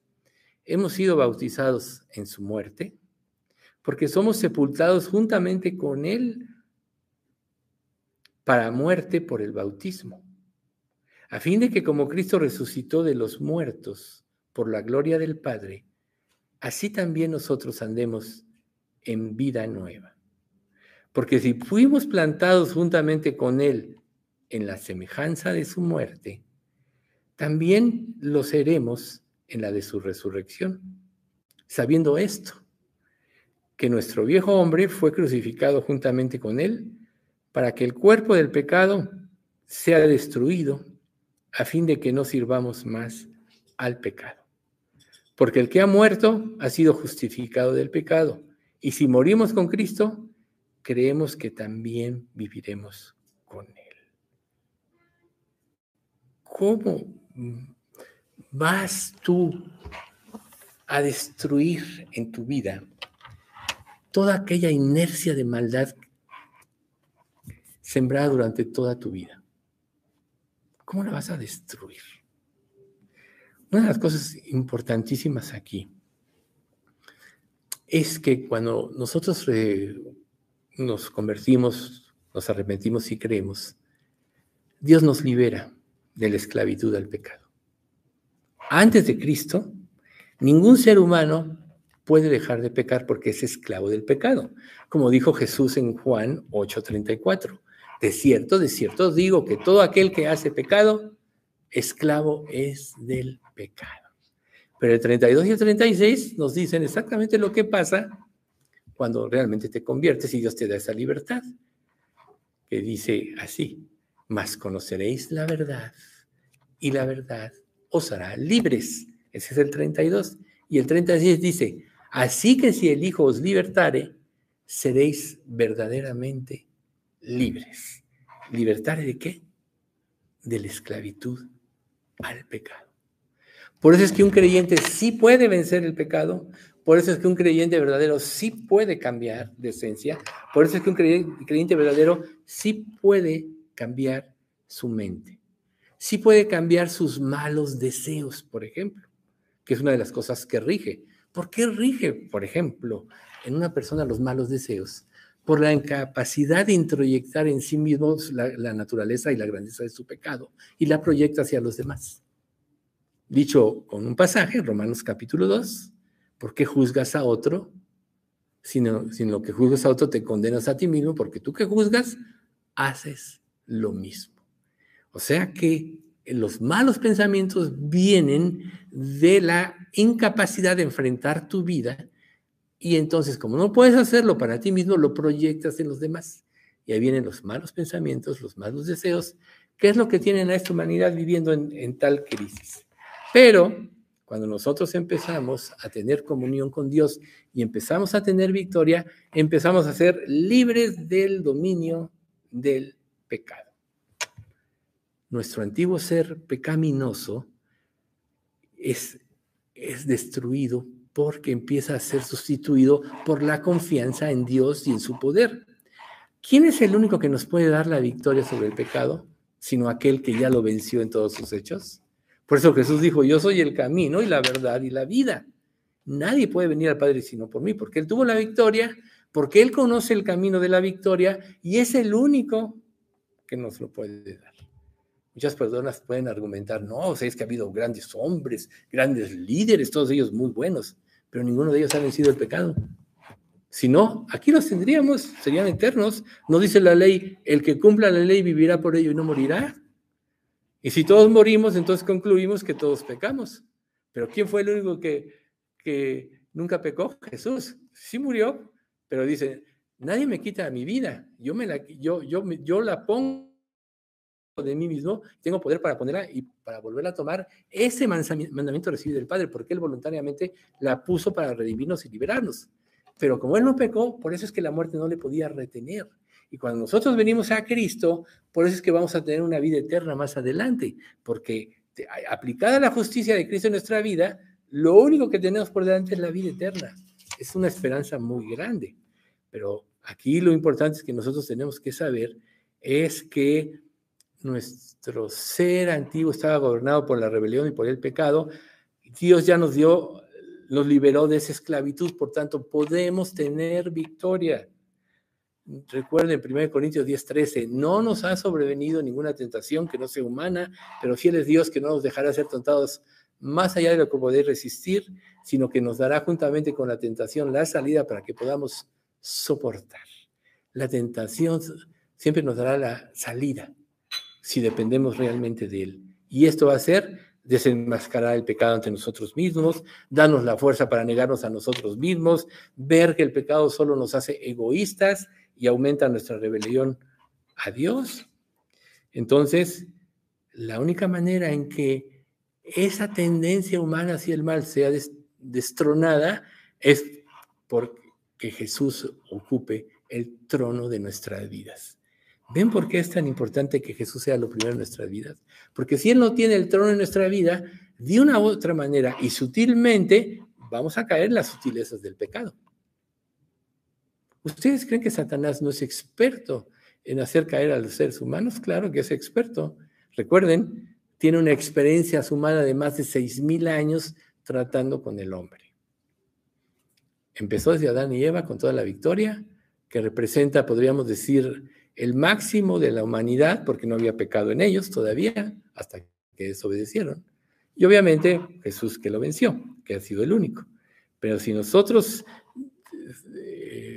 hemos sido bautizados en su muerte? Porque somos sepultados juntamente con él para muerte por el bautismo, a fin de que como Cristo resucitó de los muertos por la gloria del Padre, así también nosotros andemos en vida nueva. Porque si fuimos plantados juntamente con Él en la semejanza de su muerte, también lo seremos en la de su resurrección. Sabiendo esto, que nuestro viejo hombre fue crucificado juntamente con Él para que el cuerpo del pecado sea destruido a fin de que no sirvamos más al pecado. Porque el que ha muerto ha sido justificado del pecado. Y si morimos con Cristo, creemos que también viviremos con Él. ¿Cómo vas tú a destruir en tu vida toda aquella inercia de maldad sembrada durante toda tu vida. ¿Cómo la vas a destruir? Una de las cosas importantísimas aquí es que cuando nosotros nos convertimos, nos arrepentimos y creemos, Dios nos libera de la esclavitud al pecado. Antes de Cristo, ningún ser humano puede dejar de pecar porque es esclavo del pecado, como dijo Jesús en Juan 8:34. De cierto, de cierto digo que todo aquel que hace pecado, esclavo es del pecado. Pero el 32 y el 36 nos dicen exactamente lo que pasa cuando realmente te conviertes y Dios te da esa libertad, que dice así, mas conoceréis la verdad y la verdad os hará libres. Ese es el 32. Y el 36 dice, así que si el Hijo os libertare, seréis verdaderamente libres. ¿Libertad de qué? De la esclavitud al pecado. Por eso es que un creyente sí puede vencer el pecado, por eso es que un creyente verdadero sí puede cambiar de esencia, por eso es que un creyente verdadero sí puede cambiar su mente, sí puede cambiar sus malos deseos, por ejemplo, que es una de las cosas que rige. ¿Por qué rige, por ejemplo, en una persona los malos deseos? por la incapacidad de introyectar en sí mismo la, naturaleza y la grandeza de su pecado y la proyecta hacia los demás. Dicho con un pasaje, Romanos capítulo 2, ¿por qué juzgas a otro? Sino, sin lo que juzgas a otro te condenas a ti mismo, porque tú que juzgas, haces lo mismo. O sea que los malos pensamientos vienen de la incapacidad de enfrentar tu vida y entonces, como no puedes hacerlo para ti mismo, lo proyectas en los demás. Y ahí vienen los malos pensamientos, los malos deseos, que es lo que tienen a esta humanidad viviendo en, tal crisis. Pero cuando nosotros empezamos a tener comunión con Dios y empezamos a tener victoria, empezamos a ser libres del dominio del pecado. Nuestro antiguo ser pecaminoso es, es destruido porque empieza a ser sustituido por la confianza en Dios y en su poder. ¿Quién es el único que nos puede dar la victoria sobre el pecado, sino aquel que ya lo venció en todos sus hechos? Por eso Jesús dijo, yo soy el camino y la verdad y la vida. Nadie puede venir al Padre sino por mí, porque Él tuvo la victoria, porque Él conoce el camino de la victoria y es el único que nos lo puede dar. Muchas personas pueden argumentar, no, o sea, es que ha habido grandes hombres, grandes líderes, todos ellos muy buenos pero ninguno de ellos ha vencido el pecado. Si no, aquí los tendríamos, serían eternos. No dice la ley, el que cumpla la ley vivirá por ello y no morirá. Y si todos morimos, entonces concluimos que todos pecamos. Pero ¿quién fue el único que, nunca pecó? Jesús. Sí murió, pero dice, nadie me quita mi vida. Yo, me la, pongo de mí mismo, tengo poder para ponerla y para volverla a tomar. Ese mandamiento recibe del Padre, porque Él voluntariamente la puso para redimirnos y liberarnos. Pero como Él no pecó, por eso es que la muerte no le podía retener. Y cuando nosotros venimos a Cristo, por eso es que vamos a tener una vida eterna más adelante, porque aplicada la justicia de Cristo en nuestra vida, lo único que tenemos por delante es la vida eterna. Es una esperanza muy grande. Pero aquí lo importante es que nosotros tenemos que saber es que nuestro ser antiguo estaba gobernado por la rebelión y por el pecado, Dios ya nos dio, nos liberó de esa esclavitud, por tanto podemos tener victoria. Recuerden 1 Corintios 10:13, no nos ha sobrevenido ninguna tentación que no sea humana, pero fiel es Dios que no nos dejará ser tentados más allá de lo que podéis resistir, sino que nos dará juntamente con la tentación la salida para que podamos soportar. La tentación siempre nos dará la salida si dependemos realmente de Él. Y esto va a ser desenmascarar el pecado ante nosotros mismos, darnos la fuerza para negarnos a nosotros mismos, ver que el pecado solo nos hace egoístas y aumenta nuestra rebelión a Dios. Entonces, la única manera en que esa tendencia humana hacia el mal sea destronada es porque Jesús ocupe el trono de nuestras vidas. ¿Ven por qué es tan importante que Jesús sea lo primero en nuestras vidas? Porque si Él no tiene el trono en nuestra vida, de una u otra manera y sutilmente vamos a caer en las sutilezas del pecado. ¿Ustedes creen que Satanás no es experto en hacer caer a los seres humanos? Claro que es experto. Recuerden, tiene una experiencia sumada de más de 6.000 años tratando con el hombre. Empezó desde Adán y Eva con toda la victoria, que representa, podríamos decir, el máximo de la humanidad, porque no había pecado en ellos todavía, hasta que desobedecieron. Y obviamente Jesús que lo venció, que ha sido el único. Pero si nosotros, eh,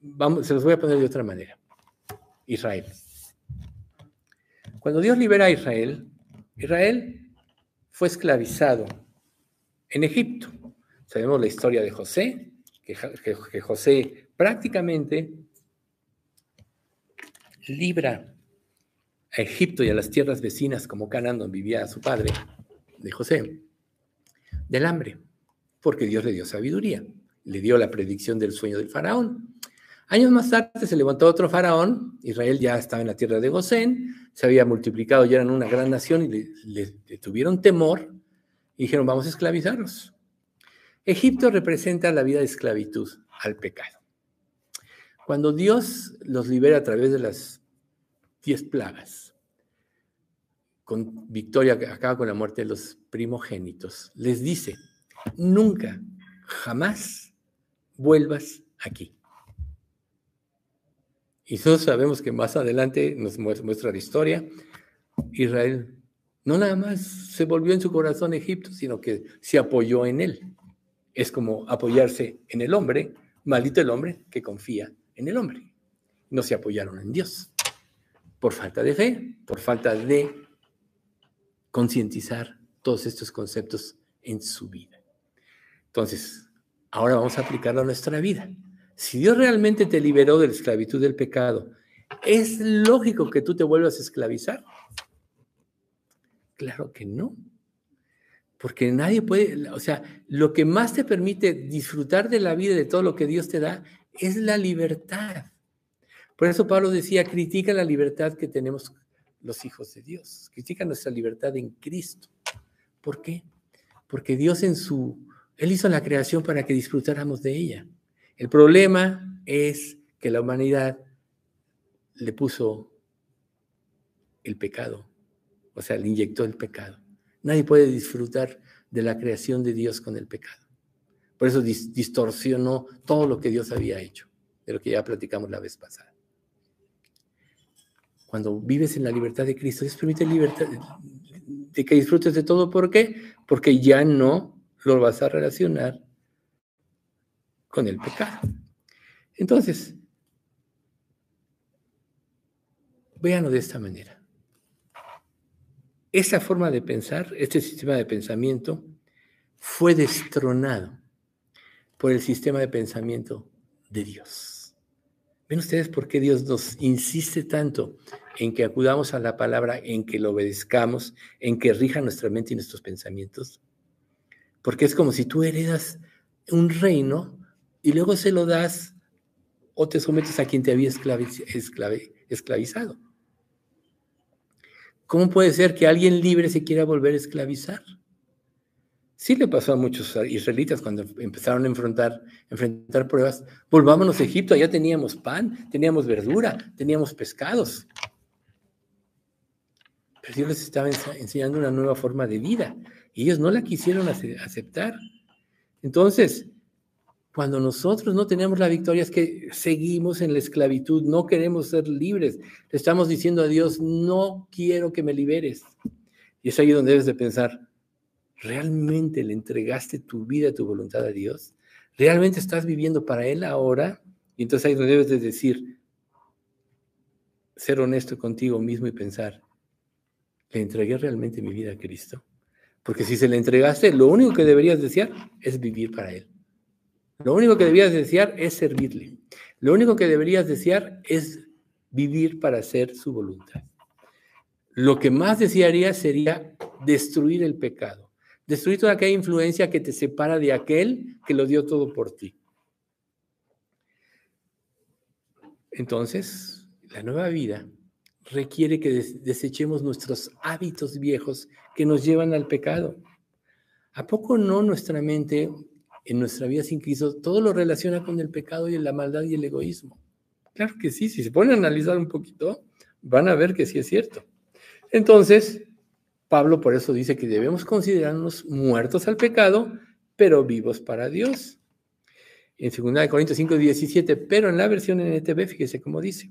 vamos, se los voy a poner de otra manera. Israel. Cuando Dios libera a Israel, Israel fue esclavizado en Egipto. Sabemos la historia de José, que, que José prácticamente libra a Egipto y a las tierras vecinas como Canaán, donde vivía su padre, de José, del hambre, porque Dios le dio sabiduría, le dio la predicción del sueño del faraón. Años más tarde se levantó otro faraón, Israel ya estaba en la tierra de Gosén, se había multiplicado, ya eran una gran nación y le, tuvieron temor y dijeron, vamos a esclavizarlos. Egipto representa la vida de esclavitud al pecado. Cuando Dios los libera a través de las diez plagas, con victoria que acaba con la muerte de los primogénitos, les dice, nunca, jamás vuelvas aquí. Y nosotros sabemos que más adelante nos muestra la historia, Israel no nada más se volvió en su corazón Egipto, sino que se apoyó en él. Es como apoyarse en el hombre, maldito el hombre que confía en el hombre. No se apoyaron en Dios por falta de fe, por falta de concientizar todos estos conceptos en su vida. Entonces, ahora vamos a aplicarlo a nuestra vida. Si Dios realmente te liberó de la esclavitud del pecado, ¿es lógico que tú te vuelvas a esclavizar? Claro que no. Porque nadie puede, o sea, lo que más te permite disfrutar de la vida, de todo lo que Dios te da, es la libertad. Por eso Pablo decía, critica la libertad que tenemos los hijos de Dios, critica nuestra libertad en Cristo. ¿Por qué? Porque Dios en su, Él hizo la creación para que disfrutáramos de ella. El problema es que la humanidad le puso el pecado, o sea, le inyectó el pecado. Nadie puede disfrutar de la creación de Dios con el pecado. Por eso distorsionó todo lo que Dios había hecho, de lo que ya platicamos la vez pasada. Cuando vives en la libertad de Cristo, Dios permite libertad, de que disfrutes de todo. ¿Por qué? Porque ya no lo vas a relacionar con el pecado. Entonces, véanlo de esta manera. Esa forma de pensar, este sistema de pensamiento, fue destronado por el sistema de pensamiento de Dios. ¿Ven ustedes por qué Dios nos insiste tanto en que acudamos a la palabra, en que lo obedezcamos, en que rija nuestra mente y nuestros pensamientos? Porque es como si tú heredas un reino y luego se lo das o te sometes a quien te había esclavizado. ¿Cómo puede ser que alguien libre se quiera volver a esclavizar? Sí le pasó a muchos israelitas cuando empezaron a enfrentar, enfrentar pruebas. Volvámonos a Egipto, allá teníamos pan, teníamos verdura, teníamos pescados. Pero Dios les estaba enseñando una nueva forma de vida ellos no la quisieron aceptar. Entonces, cuando nosotros no tenemos la victoria es que seguimos en la esclavitud, no queremos ser libres. Le estamos diciendo a Dios, no quiero que me liberes. Y es ahí donde debes de pensar, ¿Realmente le entregaste tu vida, tu voluntad a Dios? ¿Realmente estás viviendo para Él ahora? Y entonces ahí debes de decir, ser honesto contigo mismo y pensar, ¿le entregué realmente mi vida a Cristo? Porque si se le entregaste, lo único que deberías desear es vivir para Él. Lo único que deberías desear es servirle. Lo único que deberías desear es vivir para hacer su voluntad. Lo que más desearía sería destruir el pecado Destruir toda aquella influencia que te separa de aquel que lo dio todo por ti. Entonces, la nueva vida requiere que desechemos nuestros hábitos viejos que nos llevan al pecado. ¿A poco no nuestra mente en nuestra vida sin Cristo, todo lo relaciona con el pecado y la maldad y el egoísmo. Claro que sí, si se ponen a analizar un poquito, van a ver que sí es cierto. Entonces, Pablo por eso dice que debemos considerarnos muertos al pecado, pero vivos para Dios. En 2 Corintios 5, 17, pero en la versión NTV, fíjese cómo dice.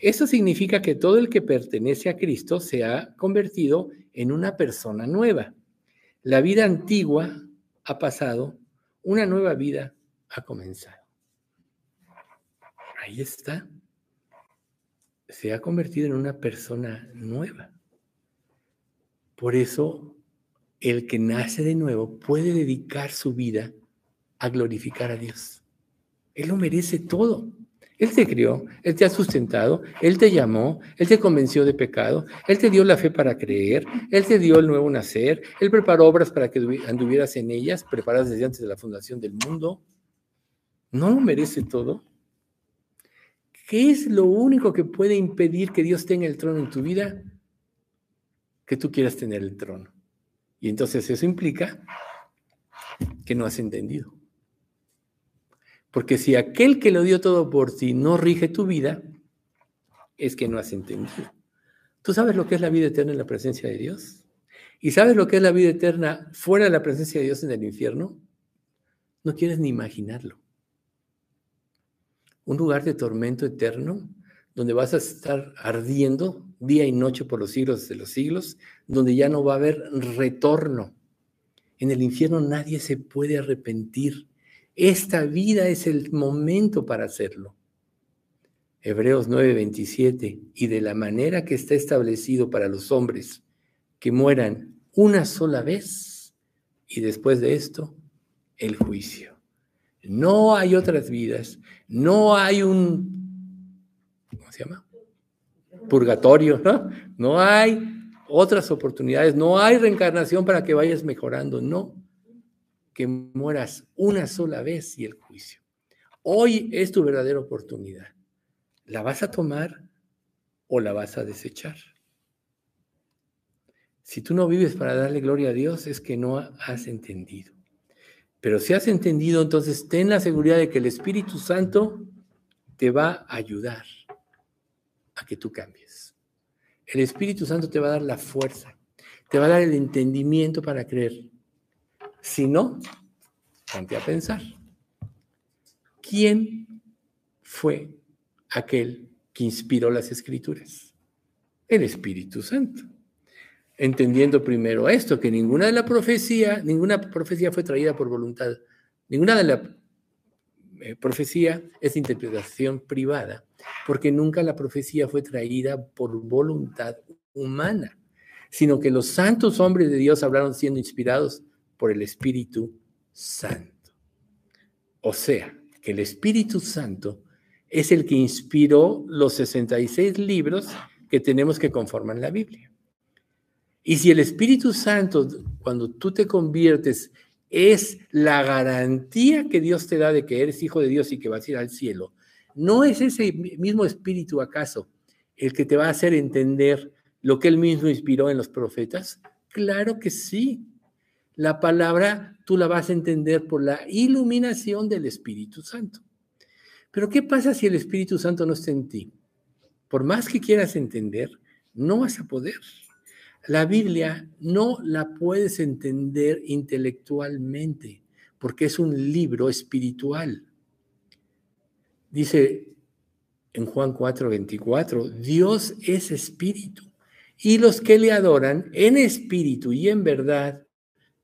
Eso significa que todo el que pertenece a Cristo se ha convertido en una persona nueva. La vida antigua ha pasado, una nueva vida ha comenzado. Ahí está. Se ha convertido en una persona nueva. Por eso, el que nace de nuevo puede dedicar su vida a glorificar a Dios. Él lo merece todo. Él te crió, Él te ha sustentado, Él te llamó, Él te convenció de pecado, Él te dio la fe para creer, Él te dio el nuevo nacer, Él preparó obras para que anduvieras en ellas, preparadas desde antes de la fundación del mundo. ¿No lo merece todo? ¿Qué es lo único que puede impedir que Dios tenga el trono en tu vida? Que tú quieras tener el trono. Y entonces eso implica que no has entendido. Porque si aquel que lo dio todo por ti no rige tu vida, es que no has entendido. ¿Tú sabes lo que es la vida eterna en la presencia de Dios? ¿Y sabes lo que es la vida eterna fuera de la presencia de Dios en el infierno? No quieres ni imaginarlo. Un lugar de tormento eterno donde vas a estar ardiendo día y noche por los siglos de los siglos, donde ya no va a haber retorno. En el infierno nadie se puede arrepentir. Esta vida es el momento para hacerlo. Hebreos 9:27, y de la manera que está establecido para los hombres que mueran una sola vez, y después de esto, el juicio. No hay otras vidas, no hay un, ¿cómo se llama? Purgatorio, ¿no? No hay otras oportunidades, no hay reencarnación para que vayas mejorando, no que mueras una sola vez y el juicio. Hoy es tu verdadera oportunidad. ¿La vas a tomar o la vas a desechar? Si tú no vives para darle gloria a Dios, es que no has entendido. Pero si has entendido, entonces ten la seguridad de que el Espíritu Santo te va a ayudar a que tú cambies. El Espíritu Santo te va a dar la fuerza, te va a dar el entendimiento para creer. Si no, ponte a pensar. ¿Quién fue aquel que inspiró las escrituras? El Espíritu Santo. Entendiendo primero esto, que ninguna de la profecía, ninguna profecía fue traída por voluntad, ninguna de la eh, profecía es interpretación privada, porque nunca la profecía fue traída por voluntad humana, sino que los santos hombres de Dios hablaron siendo inspirados por el Espíritu Santo. O sea, que el Espíritu Santo es el que inspiró los 66 libros que tenemos que conforman la Biblia. Y si el Espíritu Santo, cuando tú te conviertes, es la garantía que Dios te da de que eres hijo de Dios y que vas a ir al cielo, ¿no es ese mismo Espíritu acaso el que te va a hacer entender lo que él mismo inspiró en los profetas? Claro que sí. La palabra tú la vas a entender por la iluminación del Espíritu Santo. Pero ¿qué pasa si el Espíritu Santo no está en ti? Por más que quieras entender, no vas a poder. La Biblia no la puedes entender intelectualmente, porque es un libro espiritual. Dice en Juan 4:24, Dios es espíritu, y los que le adoran en espíritu y en verdad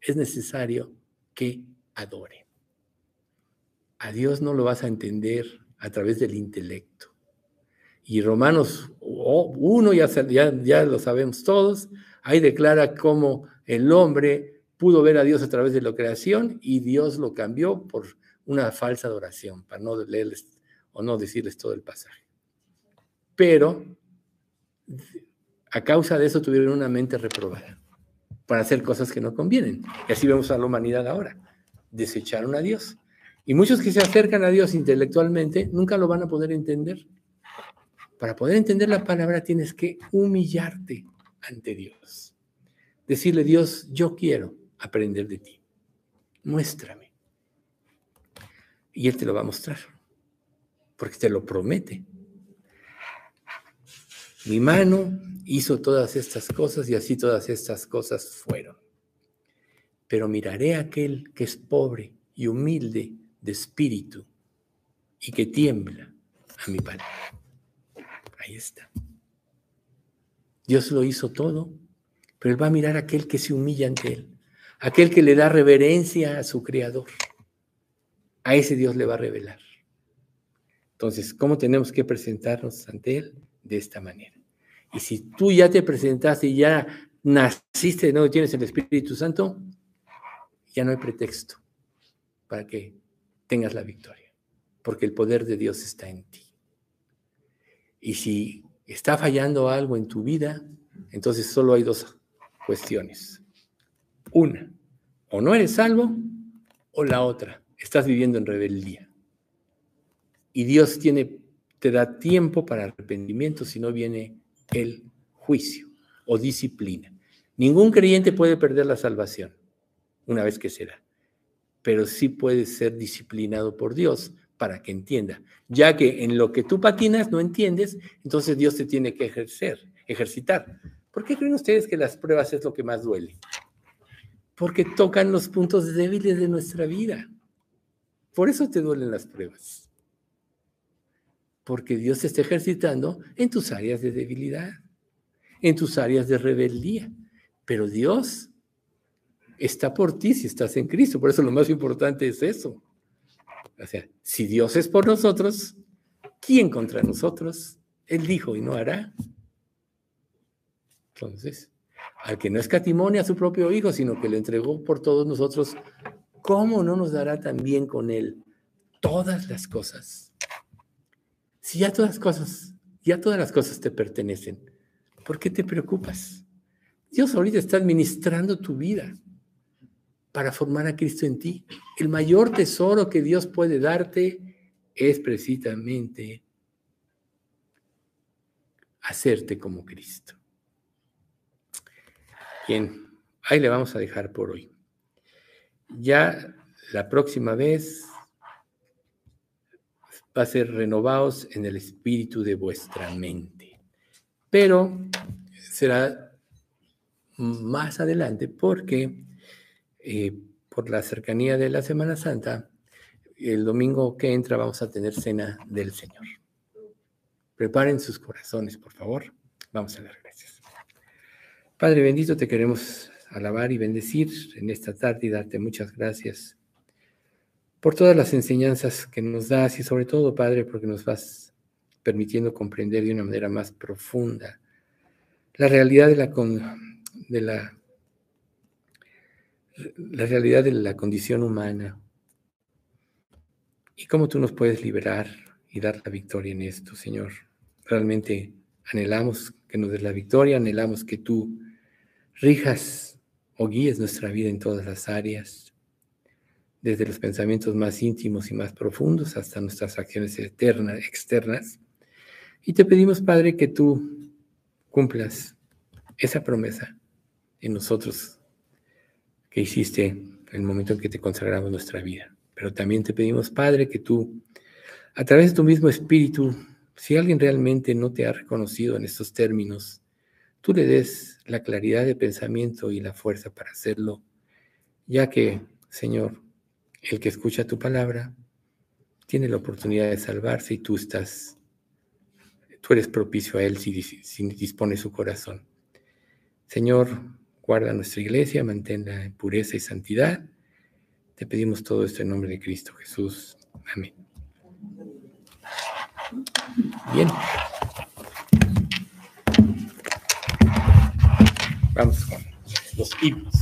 es necesario que adore. A Dios no lo vas a entender a través del intelecto. Y Romanos 1, ya, ya, ya lo sabemos todos, ahí declara cómo el hombre pudo ver a Dios a través de la creación y Dios lo cambió por una falsa adoración, para no leerles o no decirles todo el pasaje. Pero a causa de eso tuvieron una mente reprobada para hacer cosas que no convienen. Y así vemos a la humanidad ahora. Desecharon a Dios. Y muchos que se acercan a Dios intelectualmente nunca lo van a poder entender. Para poder entender la palabra tienes que humillarte ante Dios. Decirle, Dios, yo quiero aprender de ti. Muéstrame. Y Él te lo va a mostrar, porque te lo promete. Mi mano hizo todas estas cosas y así todas estas cosas fueron. Pero miraré a aquel que es pobre y humilde de espíritu y que tiembla a mi Padre. Ahí está. Dios lo hizo todo, pero Él va a mirar a aquel que se humilla ante Él, aquel que le da reverencia a su Creador. A ese Dios le va a revelar. Entonces, ¿cómo tenemos que presentarnos ante Él? De esta manera. Y si tú ya te presentaste y ya naciste de tienes el Espíritu Santo, ya no hay pretexto para que tengas la victoria, porque el poder de Dios está en ti. Y si está fallando algo en tu vida, entonces solo hay dos cuestiones. Una, o no eres salvo, o la otra, estás viviendo en rebeldía. Y Dios tiene, te da tiempo para arrepentimiento si no viene el juicio o disciplina. Ningún creyente puede perder la salvación una vez que se da, pero sí puede ser disciplinado por Dios para que entienda, ya que en lo que tú patinas no entiendes, entonces Dios te tiene que ejercer, ejercitar. ¿Por qué creen ustedes que las pruebas es lo que más duele? Porque tocan los puntos débiles de nuestra vida. Por eso te duelen las pruebas. Porque Dios te está ejercitando en tus áreas de debilidad, en tus áreas de rebeldía. Pero Dios está por ti si estás en Cristo. Por eso lo más importante es eso. O sea, si Dios es por nosotros, ¿quién contra nosotros? Él dijo y no hará. Entonces, al que no escatimone a su propio Hijo, sino que le entregó por todos nosotros, ¿cómo no nos dará también con Él todas las cosas? Si ya todas las cosas, ya todas las cosas te pertenecen, ¿por qué te preocupas? Dios ahorita está administrando tu vida para formar a Cristo en ti. El mayor tesoro que Dios puede darte es precisamente hacerte como Cristo. Bien, ahí le vamos a dejar por hoy. Ya la próxima vez va a ser renovados en el espíritu de vuestra mente. Pero será más adelante porque eh, por la cercanía de la Semana Santa, el domingo que entra vamos a tener cena del Señor. Preparen sus corazones, por favor. Vamos a dar gracias. Padre bendito, te queremos alabar y bendecir en esta tarde y darte muchas gracias por todas las enseñanzas que nos das y sobre todo, Padre, porque nos vas permitiendo comprender de una manera más profunda la realidad de la, de la la realidad de la condición humana y cómo tú nos puedes liberar y dar la victoria en esto, Señor. Realmente anhelamos que nos des la victoria, anhelamos que tú rijas o guíes nuestra vida en todas las áreas, desde los pensamientos más íntimos y más profundos hasta nuestras acciones eternas, externas. Y te pedimos, Padre, que tú cumplas esa promesa en nosotros que hiciste en el momento en que te consagramos nuestra vida. Pero también te pedimos, Padre, que tú, a través de tu mismo espíritu, si alguien realmente no te ha reconocido en estos términos, tú le des la claridad de pensamiento y la fuerza para hacerlo, ya que, Señor, el que escucha tu palabra tiene la oportunidad de salvarse y tú estás, tú eres propicio a él si, dispone su corazón. Señor, Guarda nuestra iglesia, manténla en pureza y santidad. Te pedimos todo esto en nombre de Cristo Jesús. Amén. Bien. Vamos con los himnos.